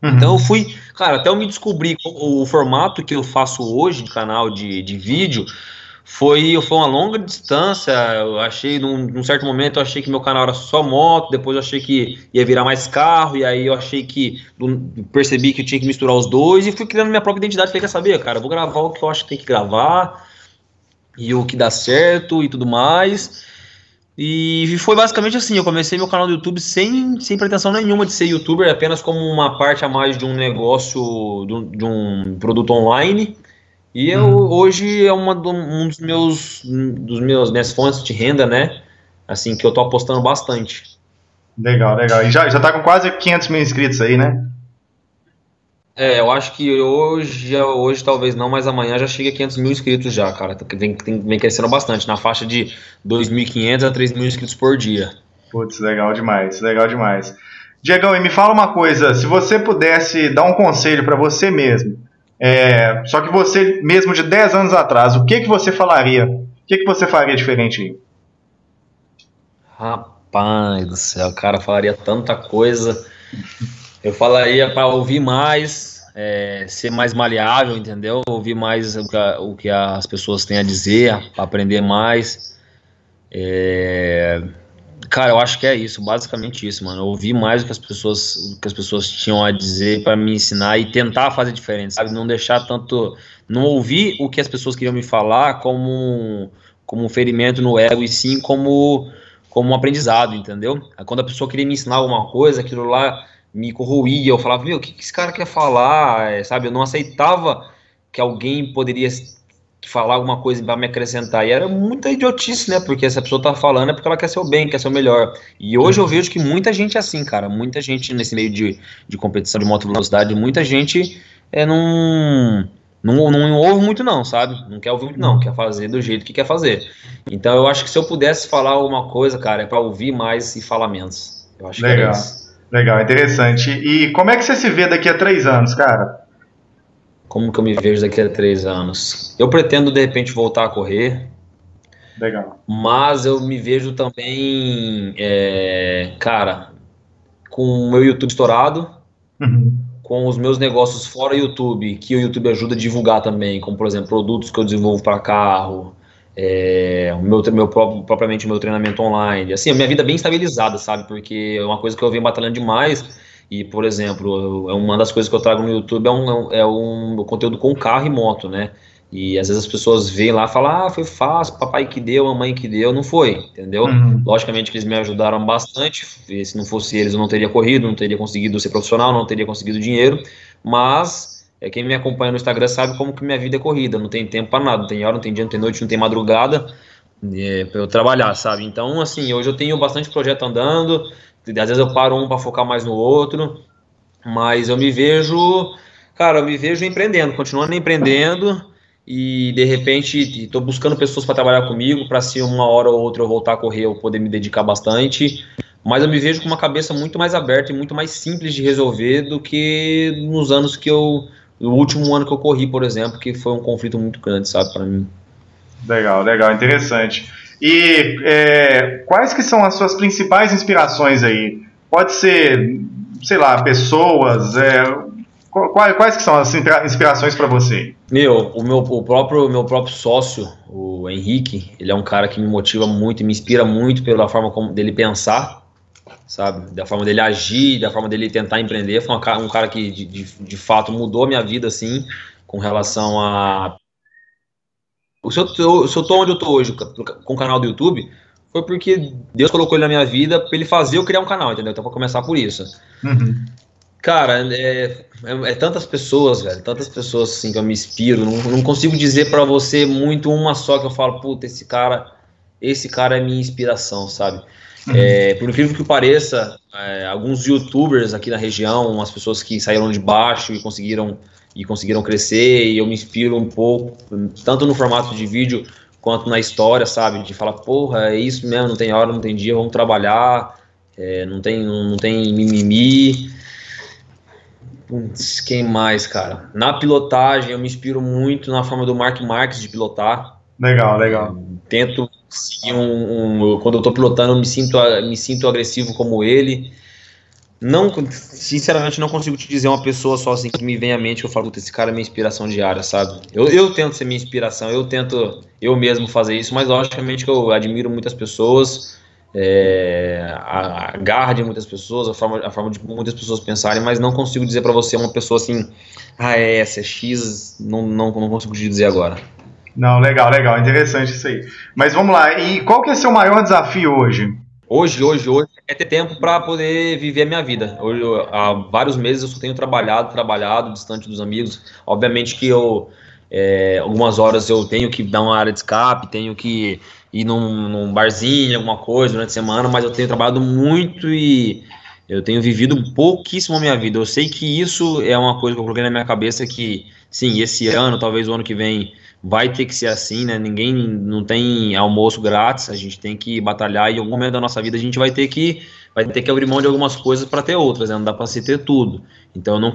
Uhum. Então eu fui, cara, até eu me descobrir o, o formato que eu faço hoje de canal de, de vídeo foi, foi uma longa distância. Eu achei, num, num, certo momento, eu achei que meu canal era só moto, depois eu achei que ia virar mais carro, e aí eu achei que percebi que eu tinha que misturar os dois e fui criando minha própria identidade. Falei, quer saber, cara? Vou gravar o que eu acho que tem que gravar e o que dá certo e tudo mais. E foi basicamente assim, eu comecei meu canal do YouTube sem, sem pretensão nenhuma de ser youtuber, apenas como uma parte a mais de um negócio, de um, de um produto online. E eu, hum. hoje é uma do, um dos meus, dos meus minhas fontes de renda, né? Assim, que eu tô apostando bastante. Legal, legal. E já, já tá com quase 500 mil inscritos aí, né? É, eu acho que hoje, hoje talvez não, mas amanhã já chega a 500 mil inscritos já, cara. Vem, vem crescendo bastante, na faixa de 2.500 a 3 mil inscritos por dia. Putz, legal demais, legal demais. Diegão, e me fala uma coisa, se você pudesse dar um conselho para você mesmo, é, só que você mesmo de 10 anos atrás, o que, que você falaria? O que, que você faria diferente? Rapaz do céu, cara, falaria tanta coisa. Eu falaria para ouvir mais, é, ser mais maleável, entendeu? Ouvir mais o que, a, o que as pessoas têm a dizer, aprender mais. É, cara, eu acho que é isso, basicamente isso, mano. Ouvir mais o que as pessoas, o que as pessoas tinham a dizer para me ensinar e tentar fazer diferente, sabe? Não deixar tanto, não ouvir o que as pessoas queriam me falar como como um ferimento no ego e sim como como um aprendizado, entendeu? Quando a pessoa queria me ensinar alguma coisa, aquilo lá me corroía, eu falava, meu, o que, que esse cara quer falar, é, sabe? Eu não aceitava que alguém poderia falar alguma coisa para me acrescentar. E era muita idiotice, né? Porque essa pessoa tá falando é porque ela quer ser o bem, quer ser o melhor. E hoje eu vejo que muita gente é assim, cara. Muita gente nesse meio de, de competição de moto velocidade, muita gente é, não, não, não ouve muito, não, sabe? Não quer ouvir muito, não. Quer fazer do jeito que quer fazer. Então eu acho que se eu pudesse falar alguma coisa, cara, é para ouvir mais e falar menos. Eu acho Legal. que é isso. Legal, interessante. E como é que você se vê daqui a três anos, cara? Como que eu me vejo daqui a três anos? Eu pretendo, de repente, voltar a correr. Legal. Mas eu me vejo também, é, cara, com o meu YouTube estourado, uhum. com os meus negócios fora YouTube, que o YouTube ajuda a divulgar também, como, por exemplo, produtos que eu desenvolvo para carro, é, o meu, meu próprio, propriamente o meu treinamento online. Assim, a minha vida é bem estabilizada, sabe? Porque é uma coisa que eu venho batalhando demais. E, por exemplo, é uma das coisas que eu trago no YouTube é um, é um conteúdo com carro e moto, né? E às vezes as pessoas veem lá e falam, ah, foi fácil, papai que deu, mamãe que deu, não foi, entendeu? Uhum. Logicamente que eles me ajudaram bastante, se não fosse eles eu não teria corrido, não teria conseguido ser profissional, não teria conseguido dinheiro, mas é, quem me acompanha no Instagram sabe como que minha vida é corrida, não tem tempo para nada, não tem hora, não tem dia, não tem noite, não tem madrugada é, para eu trabalhar, sabe? Então, assim, hoje eu tenho bastante projeto andando, às vezes eu paro um para focar mais no outro, mas eu me vejo, cara, eu me vejo empreendendo, continuando empreendendo e de repente estou buscando pessoas para trabalhar comigo, para se uma hora ou outra eu voltar a correr, eu poder me dedicar bastante. Mas eu me vejo com uma cabeça muito mais aberta e muito mais simples de resolver do que nos anos que eu o último ano que eu corri, por exemplo, que foi um conflito muito grande, sabe, para mim. Legal, legal, interessante. E é, quais que são as suas principais inspirações aí? Pode ser, sei lá, pessoas, é, quais, quais que são as inspirações para você? Meu, o meu o próprio meu próprio sócio, o Henrique, ele é um cara que me motiva muito e me inspira muito pela forma como dele pensar sabe? Da forma dele agir, da forma dele tentar empreender. Foi um cara que, de, de, de fato, mudou a minha vida, assim, com relação a. Se eu, tô, se eu tô onde eu tô hoje com o canal do YouTube, foi porque Deus colocou ele na minha vida pra ele fazer eu criar um canal, entendeu? Então, pra começar por isso. Uhum. Cara, é, é, é, tantas pessoas, velho, tantas pessoas assim que eu me inspiro. Não, não consigo dizer para você muito uma só que eu falo, puta, esse cara, esse cara é minha inspiração, sabe? Uhum. É, por incrível que pareça, é, alguns youtubers aqui na região, as pessoas que saíram de baixo e conseguiram e conseguiram crescer, e eu me inspiro um pouco, tanto no formato de vídeo quanto na história, sabe? De falar, porra, é isso mesmo, não tem hora, não tem dia, vamos trabalhar, é, não, tem, não, tem mimimi. Putz, quem mais, cara? Na pilotagem, eu me inspiro muito na forma do Mark Marques de pilotar. Legal, legal. Tento um, um, quando eu tô pilotando, eu me sinto, me sinto agressivo como ele. Não, sinceramente, não consigo te dizer uma pessoa só assim que me vem à mente que eu falo, esse cara é minha inspiração diária, sabe? Eu, eu tento ser minha inspiração, eu tento eu mesmo fazer isso, mas logicamente que eu admiro muitas pessoas, é, a, a, garra de muitas pessoas, a forma, a forma de muitas pessoas pensarem, mas não consigo dizer para você uma pessoa assim, ah, é essa, é X, não, não, não consigo te dizer agora. Não, legal, legal, interessante isso aí. Mas vamos lá, e qual que é seu maior desafio hoje? Hoje, hoje, hoje é ter tempo para poder viver a minha vida. Hoje, há vários meses eu só tenho trabalhado, trabalhado, distante dos amigos. Obviamente que eu, é, algumas horas eu tenho que dar uma área de escape, tenho que ir num, num barzinho, alguma coisa durante a semana, mas eu tenho trabalhado muito e eu tenho vivido pouquíssimo a minha vida. Eu sei que isso é uma coisa que eu coloquei na minha cabeça que, sim, esse ano, talvez o ano que vem, vai ter que ser assim, né? Ninguém não tem almoço grátis, a gente tem que batalhar e em algum momento da nossa vida a gente vai ter que vai ter que abrir mão de algumas coisas para ter outras, né? Não dá para se ter tudo. Então eu não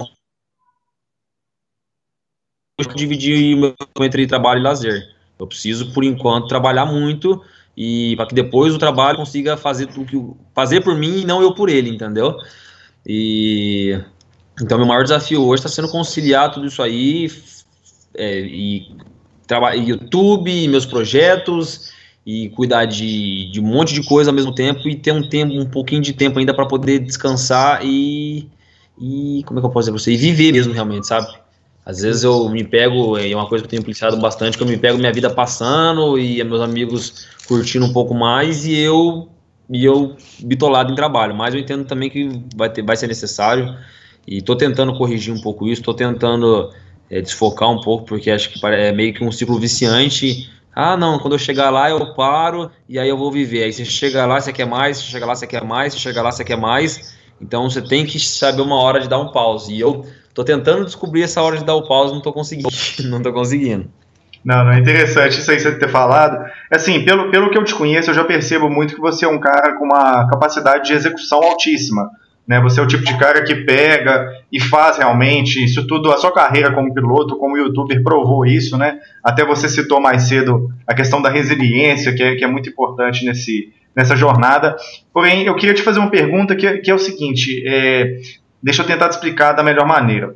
dividir meu entre trabalho e lazer. Eu preciso por enquanto trabalhar muito e para que depois o trabalho consiga fazer tudo que fazer por mim e não eu por ele, entendeu? E então meu maior desafio hoje está sendo conciliar tudo isso aí é, e YouTube, meus projetos e cuidar de, de um monte de coisa ao mesmo tempo e ter um tempo, um pouquinho de tempo ainda para poder descansar e, e como é que eu posso dizer você? E viver mesmo realmente, sabe? Às vezes eu me pego, é uma coisa que eu tenho policiado bastante, que eu me pego minha vida passando e meus amigos curtindo um pouco mais e eu e eu bitolado em trabalho, mas eu entendo também que vai, ter, vai ser necessário e estou tentando corrigir um pouco isso, estou tentando é, desfocar um pouco, porque acho que é meio que um ciclo viciante. Ah, não, quando eu chegar lá eu paro e aí eu vou viver. Aí você chega lá, você quer mais, você chega lá, você quer mais, você chega lá, você quer mais. Então você tem que saber uma hora de dar um pause. E eu tô tentando descobrir essa hora de dar o pause, não tô conseguindo. não tô conseguindo. Não, não é interessante isso aí você ter falado. Assim, pelo, pelo que eu te conheço, eu já percebo muito que você é um cara com uma capacidade de execução altíssima. Né? Você é o tipo de cara que pega e faz realmente isso tudo. A sua carreira como piloto, como youtuber, provou isso. Né? Até você citou mais cedo a questão da resiliência, que é, que é muito importante nesse, nessa jornada. Porém, eu queria te fazer uma pergunta que, que é o seguinte: é, deixa eu tentar te explicar da melhor maneira.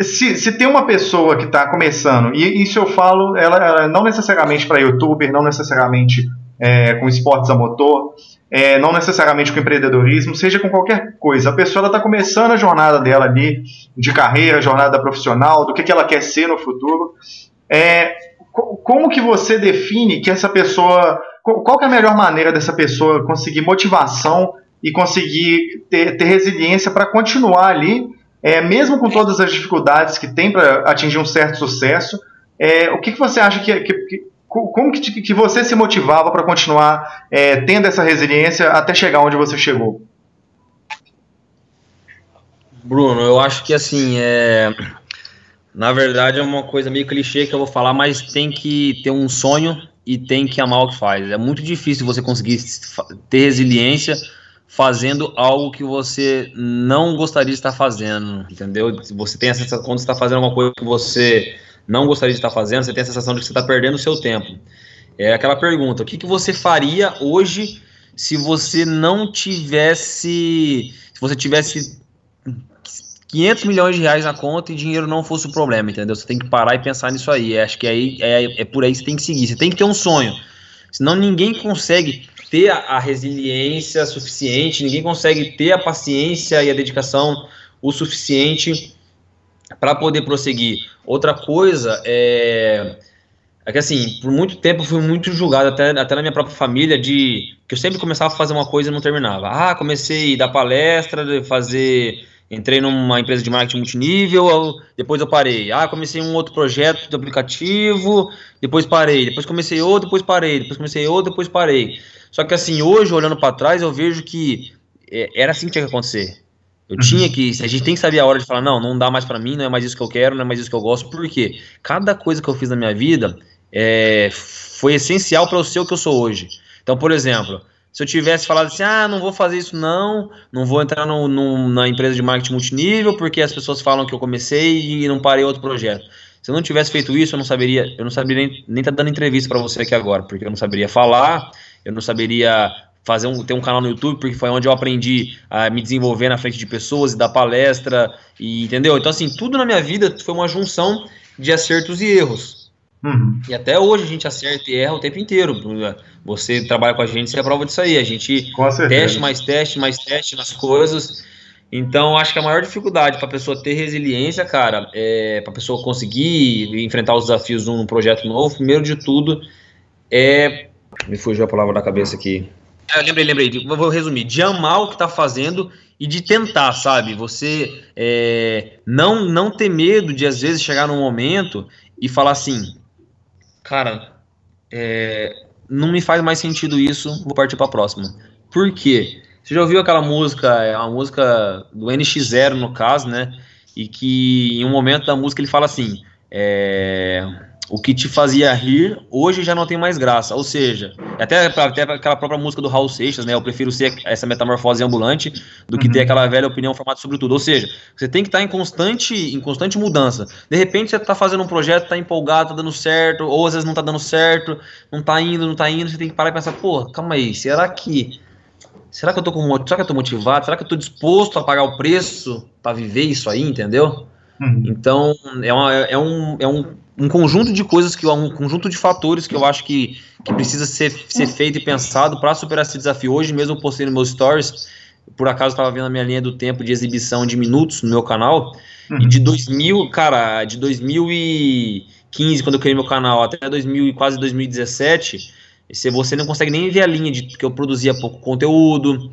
Se, se tem uma pessoa que está começando, e isso eu falo, ela, ela não necessariamente para youtuber, não necessariamente é, com esportes a motor, é, não necessariamente com empreendedorismo, seja com qualquer coisa. A pessoa está começando a jornada dela ali, de carreira, jornada profissional, do que, que ela quer ser no futuro. É, como que você define que essa pessoa. Qual que é a melhor maneira dessa pessoa conseguir motivação e conseguir ter, ter resiliência para continuar ali, é, mesmo com todas as dificuldades que tem para atingir um certo sucesso? É, o que, que você acha que, que, como que, que você se motivava para continuar é, tendo essa resiliência até chegar onde você chegou? Bruno, eu acho que assim, é... na verdade é uma coisa meio clichê que eu vou falar, mas tem que ter um sonho e tem que amar o que faz. É muito difícil você conseguir ter resiliência fazendo algo que você não gostaria de estar fazendo, entendeu? Você tem essa quando está fazendo alguma coisa que você não gostaria de estar fazendo, você tem a sensação de que você está perdendo o seu tempo. É aquela pergunta: o que, que você faria hoje se você não tivesse. Se você tivesse 500 milhões de reais na conta e dinheiro não fosse o problema, entendeu? Você tem que parar e pensar nisso aí. Acho que aí é, é por aí que você tem que seguir. Você tem que ter um sonho. Senão ninguém consegue ter a, a resiliência suficiente, ninguém consegue ter a paciência e a dedicação o suficiente para poder prosseguir. Outra coisa é, é que assim, por muito tempo eu fui muito julgado, até, até na minha própria família, de que eu sempre começava a fazer uma coisa e não terminava. Ah, comecei a dar palestra, fazer. Entrei numa empresa de marketing multinível, depois eu parei. Ah, comecei um outro projeto de aplicativo, depois parei. Depois comecei outro, depois parei. Depois comecei outro, depois parei. Só que assim, hoje, olhando para trás, eu vejo que é, era assim que tinha que acontecer. Eu uhum. tinha que. A gente tem que saber a hora de falar, não, não dá mais para mim, não é mais isso que eu quero, não é mais isso que eu gosto. Porque cada coisa que eu fiz na minha vida é, foi essencial para eu ser o que eu sou hoje. Então, por exemplo, se eu tivesse falado assim, ah, não vou fazer isso não, não vou entrar no, no, na empresa de marketing multinível porque as pessoas falam que eu comecei e não parei outro projeto. Se eu não tivesse feito isso, eu não saberia, eu não saberia nem, nem tá dando entrevista para você aqui agora, porque eu não saberia falar, eu não saberia fazer um, ter um canal no YouTube, porque foi onde eu aprendi a me desenvolver na frente de pessoas e dar palestra, e entendeu? Então, assim, tudo na minha vida foi uma junção de acertos e erros. Uhum. E até hoje a gente acerta e erra o tempo inteiro. Você trabalha com a gente, você é prova disso aí. A gente teste mais teste, mais teste nas coisas. Então, acho que a maior dificuldade para a pessoa ter resiliência, cara, é para a pessoa conseguir enfrentar os desafios num projeto novo, primeiro de tudo, é. Me fugiu a palavra da cabeça aqui. Eu lembrei, lembrei. Vou resumir. De amar o que está fazendo e de tentar, sabe? Você é, não, não ter medo de, às vezes, chegar num momento e falar assim: Cara, é, não me faz mais sentido isso, vou partir para a próxima. Por quê? Você já ouviu aquela música, é uma música do NX0, no caso, né? E que em um momento da música ele fala assim: é o que te fazia rir, hoje já não tem mais graça. Ou seja, até, até aquela própria música do Raul Seixas, né? Eu prefiro ser essa metamorfose ambulante do que uhum. ter aquela velha opinião formada sobre tudo. Ou seja, você tem que estar em constante, em constante mudança. De repente você está fazendo um projeto, está empolgado, está dando certo, ou às vezes não está dando certo, não está indo, não está indo, você tem que parar e pensar, pô, calma aí, será que. Será que eu tô com será que eu tô motivado? Será que eu tô disposto a pagar o preço para viver isso aí, entendeu? Uhum. Então, é, uma, é, um, é um um conjunto de coisas que um conjunto de fatores que eu acho que, que precisa ser, ser feito e pensado para superar esse desafio. Hoje mesmo postei no meus stories, por acaso estava vendo a minha linha do tempo de exibição de minutos no meu canal, uhum. e de 2000, cara, de 2015, quando eu criei meu canal, até 2000 quase 2017, você não consegue nem ver a linha de que eu produzia pouco conteúdo,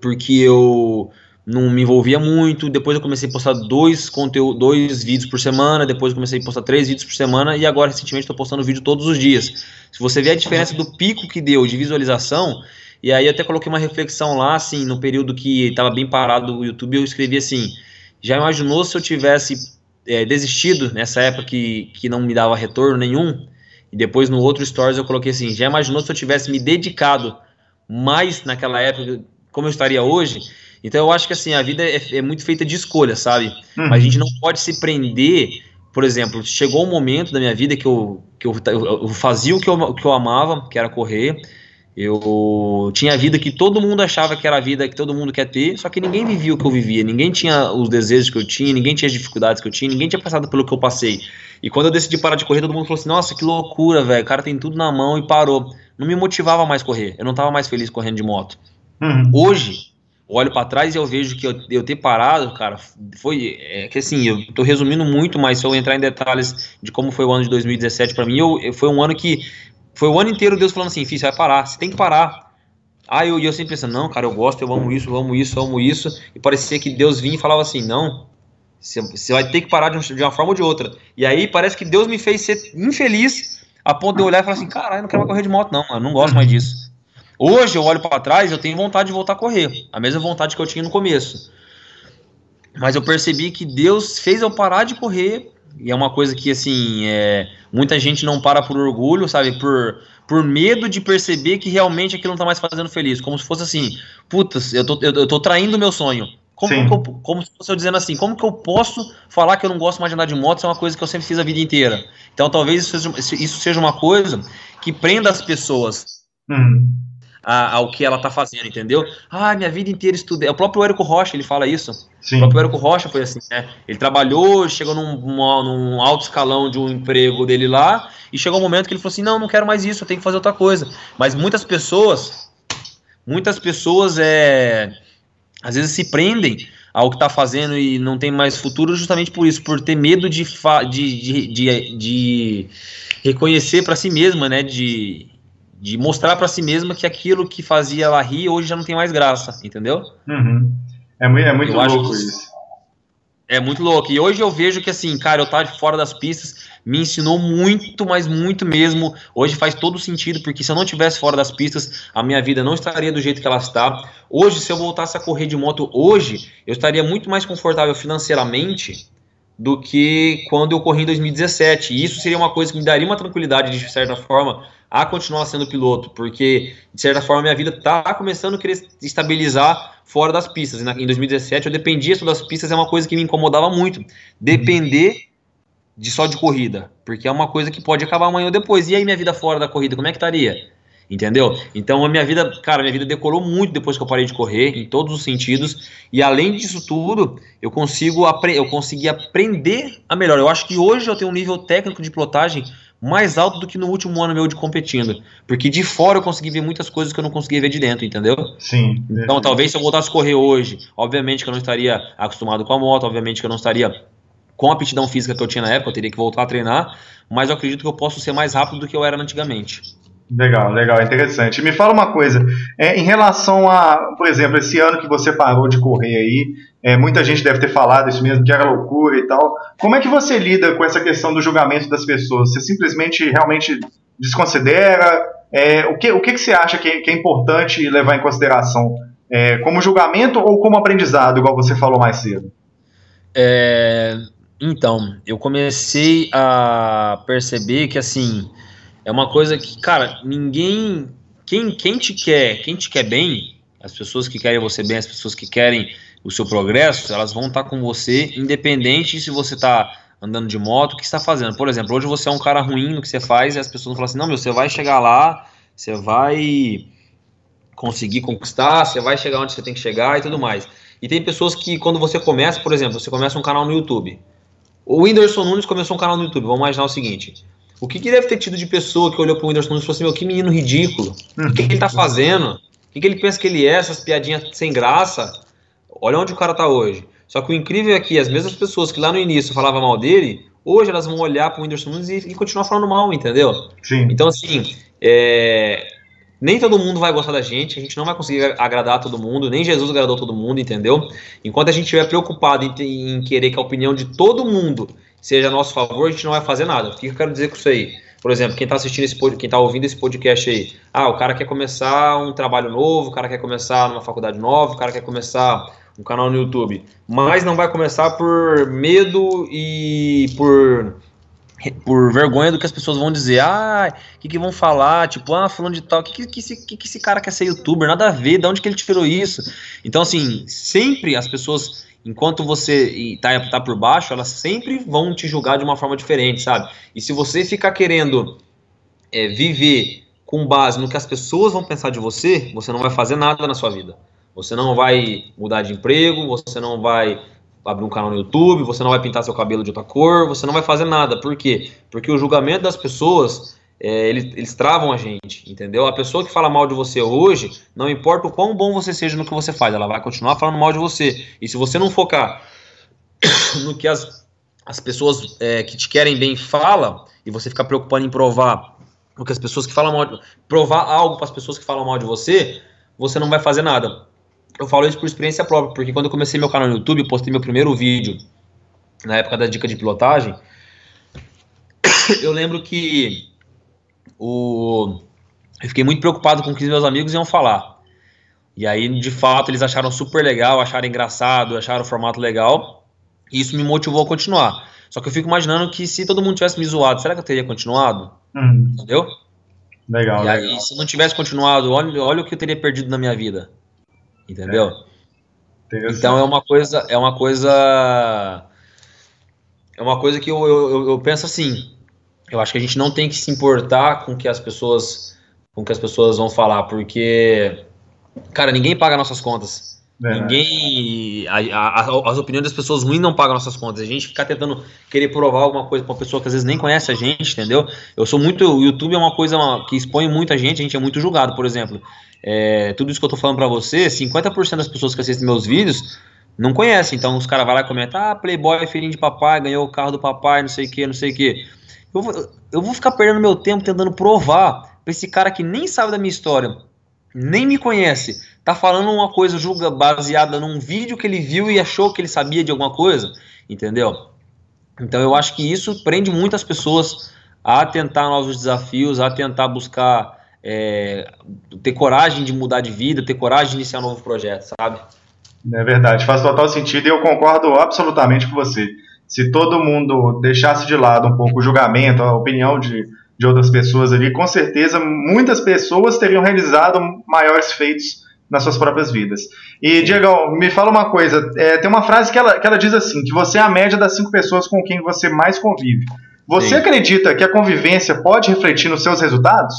porque eu não me envolvia muito. Depois eu comecei a postar dois, conteúdo, dois vídeos por semana. Depois eu comecei a postar três vídeos por semana. E agora, recentemente, estou postando vídeo todos os dias. Se você ver a diferença do pico que deu de visualização. E aí até coloquei uma reflexão lá, assim, no período que estava bem parado o YouTube, eu escrevi assim: já imaginou se eu tivesse é, desistido nessa época que, que não me dava retorno nenhum? E depois no outro stories eu coloquei assim: já imaginou se eu tivesse me dedicado mais naquela época, como eu estaria hoje? Então eu acho que assim, a vida é, é muito feita de escolha, sabe? Uhum. A gente não pode se prender. Por exemplo, chegou um momento da minha vida que eu, que eu, eu fazia o que eu, que eu amava, que era correr. Eu tinha a vida que todo mundo achava que era a vida que todo mundo quer ter, só que ninguém vivia o que eu vivia, ninguém tinha os desejos que eu tinha, ninguém tinha as dificuldades que eu tinha, ninguém tinha passado pelo que eu passei. E quando eu decidi parar de correr, todo mundo falou assim: Nossa, que loucura, velho, o cara tem tudo na mão e parou. Não me motivava mais correr, eu não estava mais feliz correndo de moto. Uhum. Hoje, olho para trás e eu vejo que eu, eu ter parado, cara, foi é, que assim, eu tô resumindo muito, mas se eu entrar em detalhes de como foi o ano de 2017 para mim, eu, foi um ano que foi o ano inteiro Deus falando assim, filho, você vai parar, você tem que parar. Ah, eu, eu sempre pensando, não, cara, eu gosto, eu amo isso, eu amo isso, eu amo isso, e parecia que Deus vinha e falava assim, não, você, vai ter que parar de, de uma forma ou de outra. E aí parece que Deus me fez ser infeliz a ponto de eu olhar e falar assim, caralho, eu não quero mais correr de moto não, mano, não gosto mais disso. Hoje eu olho para trás, eu tenho vontade de voltar a correr, a mesma vontade que eu tinha no começo. Mas eu percebi que Deus fez eu parar de correr, e é uma coisa que assim, é, muita gente não para por orgulho, sabe, por por medo de perceber que realmente aquilo não tá mais fazendo feliz, como se fosse assim, putas, eu tô, eu, eu tô traindo o meu sonho. Como, eu, como se fosse eu dizendo assim, como que eu posso falar que eu não gosto mais de andar de moto, isso é uma coisa que eu sempre fiz a vida inteira. Então talvez isso seja, isso seja uma coisa que prenda as pessoas. Uhum a, ao que ela está fazendo, entendeu? Ah, minha vida inteira estudei. O próprio Érico Rocha, ele fala isso. Sim. O próprio Érico Rocha foi assim, né? Ele trabalhou, chegou num, num alto escalão de um emprego dele lá, e chegou um momento que ele falou assim: não, não quero mais isso, eu tenho que fazer outra coisa. Mas muitas pessoas, muitas pessoas é, às vezes se prendem ao que está fazendo e não tem mais futuro justamente por isso, por ter medo de, de, de, de, de reconhecer para si mesma, né? De, de mostrar para si mesma que aquilo que fazia ela rir hoje já não tem mais graça, entendeu? Uhum. É muito, é muito louco isso. É muito louco. E hoje eu vejo que, assim, cara, eu estar de fora das pistas me ensinou muito, mas muito mesmo. Hoje faz todo sentido, porque se eu não tivesse fora das pistas, a minha vida não estaria do jeito que ela está. Hoje, se eu voltasse a correr de moto hoje, eu estaria muito mais confortável financeiramente do que quando eu corri em 2017. E isso seria uma coisa que me daria uma tranquilidade, de certa forma, a continuar sendo piloto, porque de certa forma minha vida está começando a querer estabilizar fora das pistas. Em 2017 eu dependia só das pistas, é uma coisa que me incomodava muito. Depender de só de corrida, porque é uma coisa que pode acabar amanhã ou depois. E aí minha vida fora da corrida, como é que estaria? Entendeu? Então a minha vida, cara, minha vida decolou muito depois que eu parei de correr, em todos os sentidos. E além disso tudo, eu consigo eu consegui aprender a melhor. Eu acho que hoje eu tenho um nível técnico de pilotagem mais alto do que no último ano meu de competindo. Porque de fora eu consegui ver muitas coisas que eu não conseguia ver de dentro, entendeu? Sim. Então talvez se eu voltasse a correr hoje, obviamente que eu não estaria acostumado com a moto, obviamente que eu não estaria com a aptidão física que eu tinha na época, eu teria que voltar a treinar, mas eu acredito que eu posso ser mais rápido do que eu era antigamente. Legal, legal, interessante. Me fala uma coisa, é, em relação a, por exemplo, esse ano que você parou de correr aí, é, muita gente deve ter falado isso mesmo, que era loucura e tal. Como é que você lida com essa questão do julgamento das pessoas? Você simplesmente realmente desconsidera? É, o que, o que, que você acha que, que é importante levar em consideração? É, como julgamento ou como aprendizado, igual você falou mais cedo? É, então, eu comecei a perceber que assim é uma coisa que, cara, ninguém. Quem, quem te quer, quem te quer bem, as pessoas que querem você bem, as pessoas que querem o seu progresso, elas vão estar com você, independente se você está andando de moto, o que está fazendo. Por exemplo, hoje você é um cara ruim no que você faz e as pessoas vão falar assim: não, meu, você vai chegar lá, você vai conseguir conquistar, você vai chegar onde você tem que chegar e tudo mais. E tem pessoas que, quando você começa, por exemplo, você começa um canal no YouTube. O Whindersson Nunes começou um canal no YouTube. Vamos imaginar o seguinte: o que, que deve ter tido de pessoa que olhou pro Whindersson Nunes e falou assim, meu, que menino ridículo. O que, que ele tá fazendo? O que, que ele pensa que ele é? Essas piadinhas sem graça. Olha onde o cara tá hoje. Só que o incrível é que as mesmas pessoas que lá no início falavam mal dele, hoje elas vão olhar pro Whindersson Nunes e, e continuar falando mal, entendeu? Sim. Então, assim, é, nem todo mundo vai gostar da gente, a gente não vai conseguir agradar todo mundo, nem Jesus agradou todo mundo, entendeu? Enquanto a gente estiver preocupado em, em, querer que a opinião de todo mundo seja a nosso favor, a gente não vai fazer nada. O que eu quero dizer com isso aí? Por exemplo, quem está assistindo esse quem está ouvindo esse podcast aí, ah, o cara quer começar um trabalho novo, o cara quer começar numa faculdade nova, o cara quer começar um canal no YouTube, mas não vai começar por medo e por por vergonha do que as pessoas vão dizer, ah, o que, que vão falar, tipo, ah, falando de tal, o que, que, que, que, que esse cara quer ser youtuber, nada a ver, de onde que ele tirou isso? Então, assim, sempre as pessoas enquanto você está tá por baixo, elas sempre vão te julgar de uma forma diferente, sabe? E se você ficar querendo é, viver com base no que as pessoas vão pensar de você, você não vai fazer nada na sua vida. Você não vai mudar de emprego, você não vai abrir um canal no YouTube, você não vai pintar seu cabelo de outra cor, você não vai fazer nada. Por quê? Porque o julgamento das pessoas é, eles, eles, travam a gente, entendeu? A pessoa que fala mal de você hoje, não importa o quão bom você seja no que você faz, ela vai continuar falando mal de você. E se você não focar no que as, as pessoas é, que te querem bem falam, e você ficar preocupado em provar o que as pessoas que falam mal, de, provar algo para as pessoas que falam mal de você, você não vai fazer nada. Eu falo isso por experiência própria, porque quando eu comecei meu canal no YouTube, postei meu primeiro vídeo na época da dica de pilotagem. Eu lembro que o... eu fiquei muito preocupado com o que meus amigos iam falar. E aí, de fato, eles acharam super legal, acharam engraçado, acharam o formato legal. E isso me motivou a continuar. Só que eu fico imaginando que se todo mundo tivesse me zoado, será que eu teria continuado? Hum. Entendeu? Legal. E aí, legal. se não tivesse continuado, olha, olha o que eu teria perdido na minha vida. Entendeu? É. Então é uma coisa, é uma coisa, é uma coisa que eu, eu, eu penso assim. Eu acho que a gente não tem que se importar com que as pessoas com que as pessoas vão falar, porque cara, ninguém paga nossas contas. É. Ninguém. A, a, as opiniões das pessoas ruins não pagam nossas contas. A gente ficar tentando querer provar alguma coisa pra uma pessoa que às vezes nem conhece a gente, entendeu? Eu sou muito. O YouTube é uma coisa que expõe muita gente, a gente é muito julgado, por exemplo. É, tudo isso que eu tô falando pra você, 50% das pessoas que assistem meus vídeos não conhecem. Então os caras vão lá e comentam: ah, Playboy, filhinho de papai, ganhou o carro do papai, não sei o que, não sei o que. Eu vou, eu vou ficar perdendo meu tempo tentando provar pra esse cara que nem sabe da minha história, nem me conhece, tá falando uma coisa julga baseada num vídeo que ele viu e achou que ele sabia de alguma coisa, entendeu? Então eu acho que isso prende muitas pessoas a tentar novos desafios, a tentar buscar é, ter coragem de mudar de vida, ter coragem de iniciar um novo projeto, sabe? É verdade, faz total sentido e eu concordo absolutamente com você se todo mundo deixasse de lado um pouco o julgamento, a opinião de, de outras pessoas ali, com certeza muitas pessoas teriam realizado maiores feitos nas suas próprias vidas. E, Diego, me fala uma coisa: é, tem uma frase que ela, que ela diz assim: que você é a média das cinco pessoas com quem você mais convive. Você Sim. acredita que a convivência pode refletir nos seus resultados?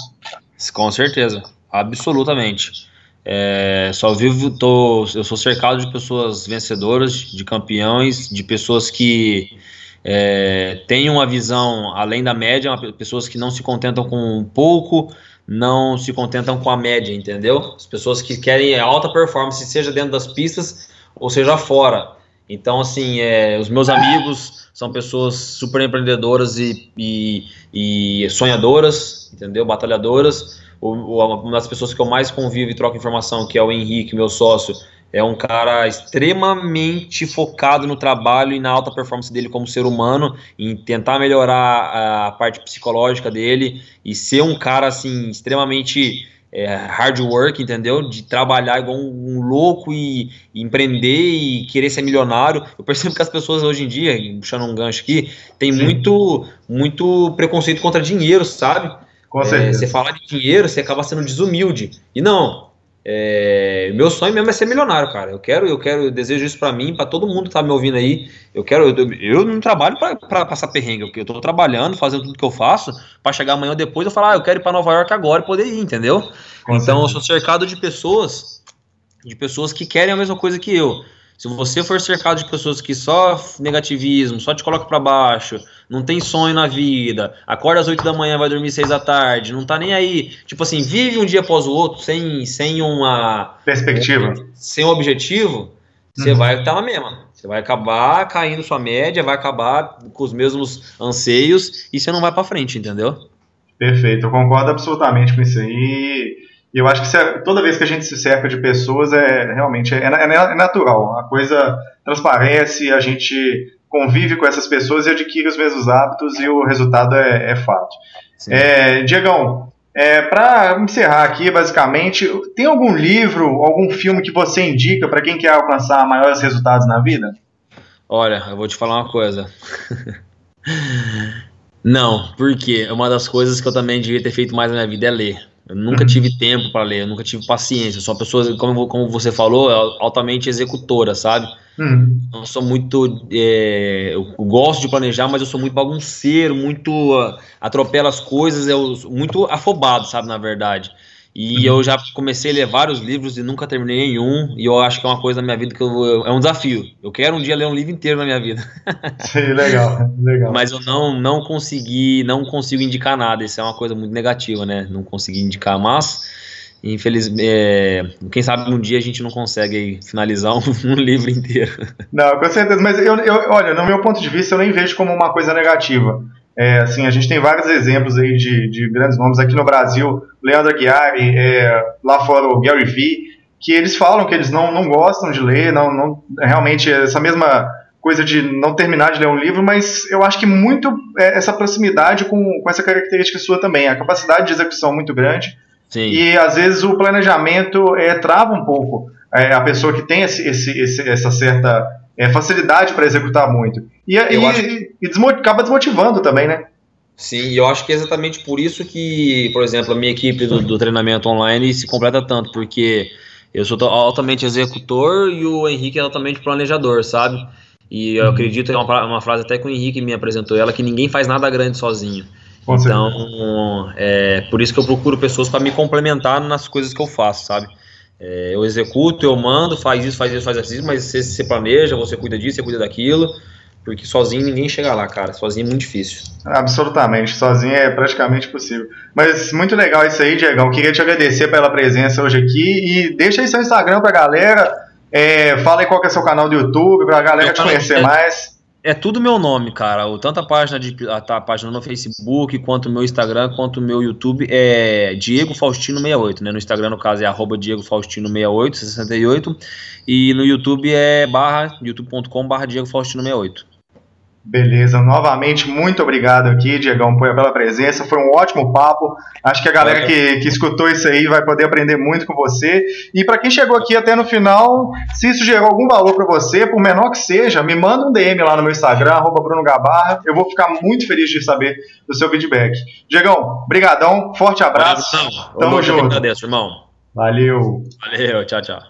Com certeza, absolutamente. É, só vivo, tô, eu sou cercado de pessoas vencedoras, de campeões, de pessoas que é, têm uma visão além da média, pessoas que não se contentam com pouco, não se contentam com a média, entendeu? As pessoas que querem alta performance, seja dentro das pistas ou seja fora. Então, assim, é, os meus amigos são pessoas super empreendedoras e, e, e sonhadoras, entendeu? Batalhadoras. Uma das pessoas que eu mais convivo e troco informação, que é o Henrique, meu sócio, é um cara extremamente focado no trabalho e na alta performance dele como ser humano, em tentar melhorar a parte psicológica dele e ser um cara assim extremamente é, hard work, entendeu? De trabalhar igual um, um louco e, e, empreender e querer ser milionário. Eu percebo que as pessoas hoje em dia, puxando um gancho aqui, tem muito, muito preconceito contra dinheiro, sabe? Com certeza. É, você fala de dinheiro, você acaba sendo desumilde. E não, é, meu sonho mesmo é ser milionário, cara. Eu quero, eu quero, eu desejo isso para mim, para todo mundo que tá me ouvindo aí. Eu quero, eu, eu não trabalho para passar perrengue, eu, eu tô trabalhando, fazendo tudo que eu faço, para chegar amanhã ou depois eu falar, ah, eu quero ir para Nova York agora e poder ir, entendeu? Com então certeza. eu sou cercado de pessoas, de pessoas que querem a mesma coisa que eu. Se você for cercado de pessoas que só negativismo, só te coloca para baixo, não tem sonho na vida, acorda às 8 da manhã, vai dormir 6 da tarde, não tá nem aí. Tipo assim, vive um dia após o outro sem, sem uma. Perspectiva. Sem um objetivo, você uhum. vai estar na mesma. Você vai acabar caindo sua média, vai acabar com os mesmos anseios e você não vai para frente, entendeu? Perfeito, eu concordo absolutamente com isso aí. E eu acho que é, toda vez que a gente se cerca de pessoas, é realmente é, é, é, natural. A coisa transparece, a gente convive com essas pessoas e adquire os mesmos hábitos e o resultado é, é fato. É, Diegão, é, para encerrar aqui, basicamente, tem algum livro, algum filme que você indica para quem quer alcançar maiores resultados na vida? Olha, eu vou te falar uma coisa. Não, porque uma das coisas que eu também devia ter feito mais na minha vida é ler. Eu nunca uhum. tive tempo para ler, eu nunca tive paciência. Sou uma pessoa, como, como você falou, altamente executora, sabe? Uhum. Eu sou muito. É, eu gosto de planejar, mas eu sou muito bagunceiro, muito. Uh, atropelo as coisas, eu, muito afobado, sabe? Na verdade. E uhum. eu já comecei a ler vários livros e nunca terminei nenhum. E eu acho que é uma coisa na minha vida que eu, é um desafio. Eu quero um dia ler um livro inteiro na minha vida. Sim, legal, legal. Mas eu não, não consegui, não consigo indicar nada. Isso é uma coisa muito negativa, né? Não consegui indicar, mas infelizmente, é, quem sabe um dia a gente não consegue finalizar um, um, livro inteiro. Não, com certeza. Mas eu, eu, olha, no meu ponto de vista, eu nem vejo como uma coisa negativa. É, assim, a gente tem vários exemplos aí de, de grandes nomes. Aqui no Brasil, Leandro Aguiari, é, lá fora o Gary Vee, que eles falam que eles não, não gostam de ler, não, não realmente essa mesma coisa de não terminar de ler um livro, mas eu acho que muito é, essa proximidade com, com essa característica sua também, a capacidade de execução muito grande, Sim. e às vezes o planejamento é, trava um pouco é, a pessoa que tem esse, esse, esse essa certa é, facilidade para executar muito. E, e, acho... e acaba desmotivando também, né? Sim, eu acho que é exatamente por isso que, por exemplo, a minha equipe do, do treinamento online se completa tanto, porque eu sou altamente executor e o Henrique é altamente planejador, sabe? E eu uhum. acredito, é uma, uma frase até que o Henrique me apresentou ela, que ninguém faz nada grande sozinho. Com então, é por isso que eu procuro pessoas para me complementar nas coisas que eu faço, sabe? É, eu executo, eu mando, faz isso, faz isso, faz isso, mas você, você planeja, você cuida disso, você cuida daquilo, porque sozinho ninguém chega lá, cara. Sozinho é muito difícil. Absolutamente, sozinho é praticamente possível. Mas muito legal isso aí, Diegão. Queria te agradecer pela presença hoje aqui e deixa aí seu Instagram pra galera. É, fala aí qual que é seu canal do YouTube, pra galera te conhecer é, mais. É tudo meu nome, cara. Tanto a página, de, a, a página no Facebook, quanto o meu Instagram, quanto o meu YouTube é Diego Faustino 68, né? No Instagram, no caso, é arroba Diego Faustino 68, 68. E no YouTube é barra, youtube.com barra Diego Faustino 68. Beleza, novamente, muito obrigado aqui, Diegão, pela presença. Foi um ótimo papo. Acho que a galera que, que escutou isso aí vai poder aprender muito com você. E para quem chegou aqui até no final, se isso gerou algum valor para você, por menor que seja, me manda um DM lá no meu Instagram, Bruno Gabarra. Eu vou ficar muito feliz de saber do seu feedback. Diegão, brigadão, forte abraço. Tamo junto. agradeço, irmão. Valeu. Valeu, tchau, tchau.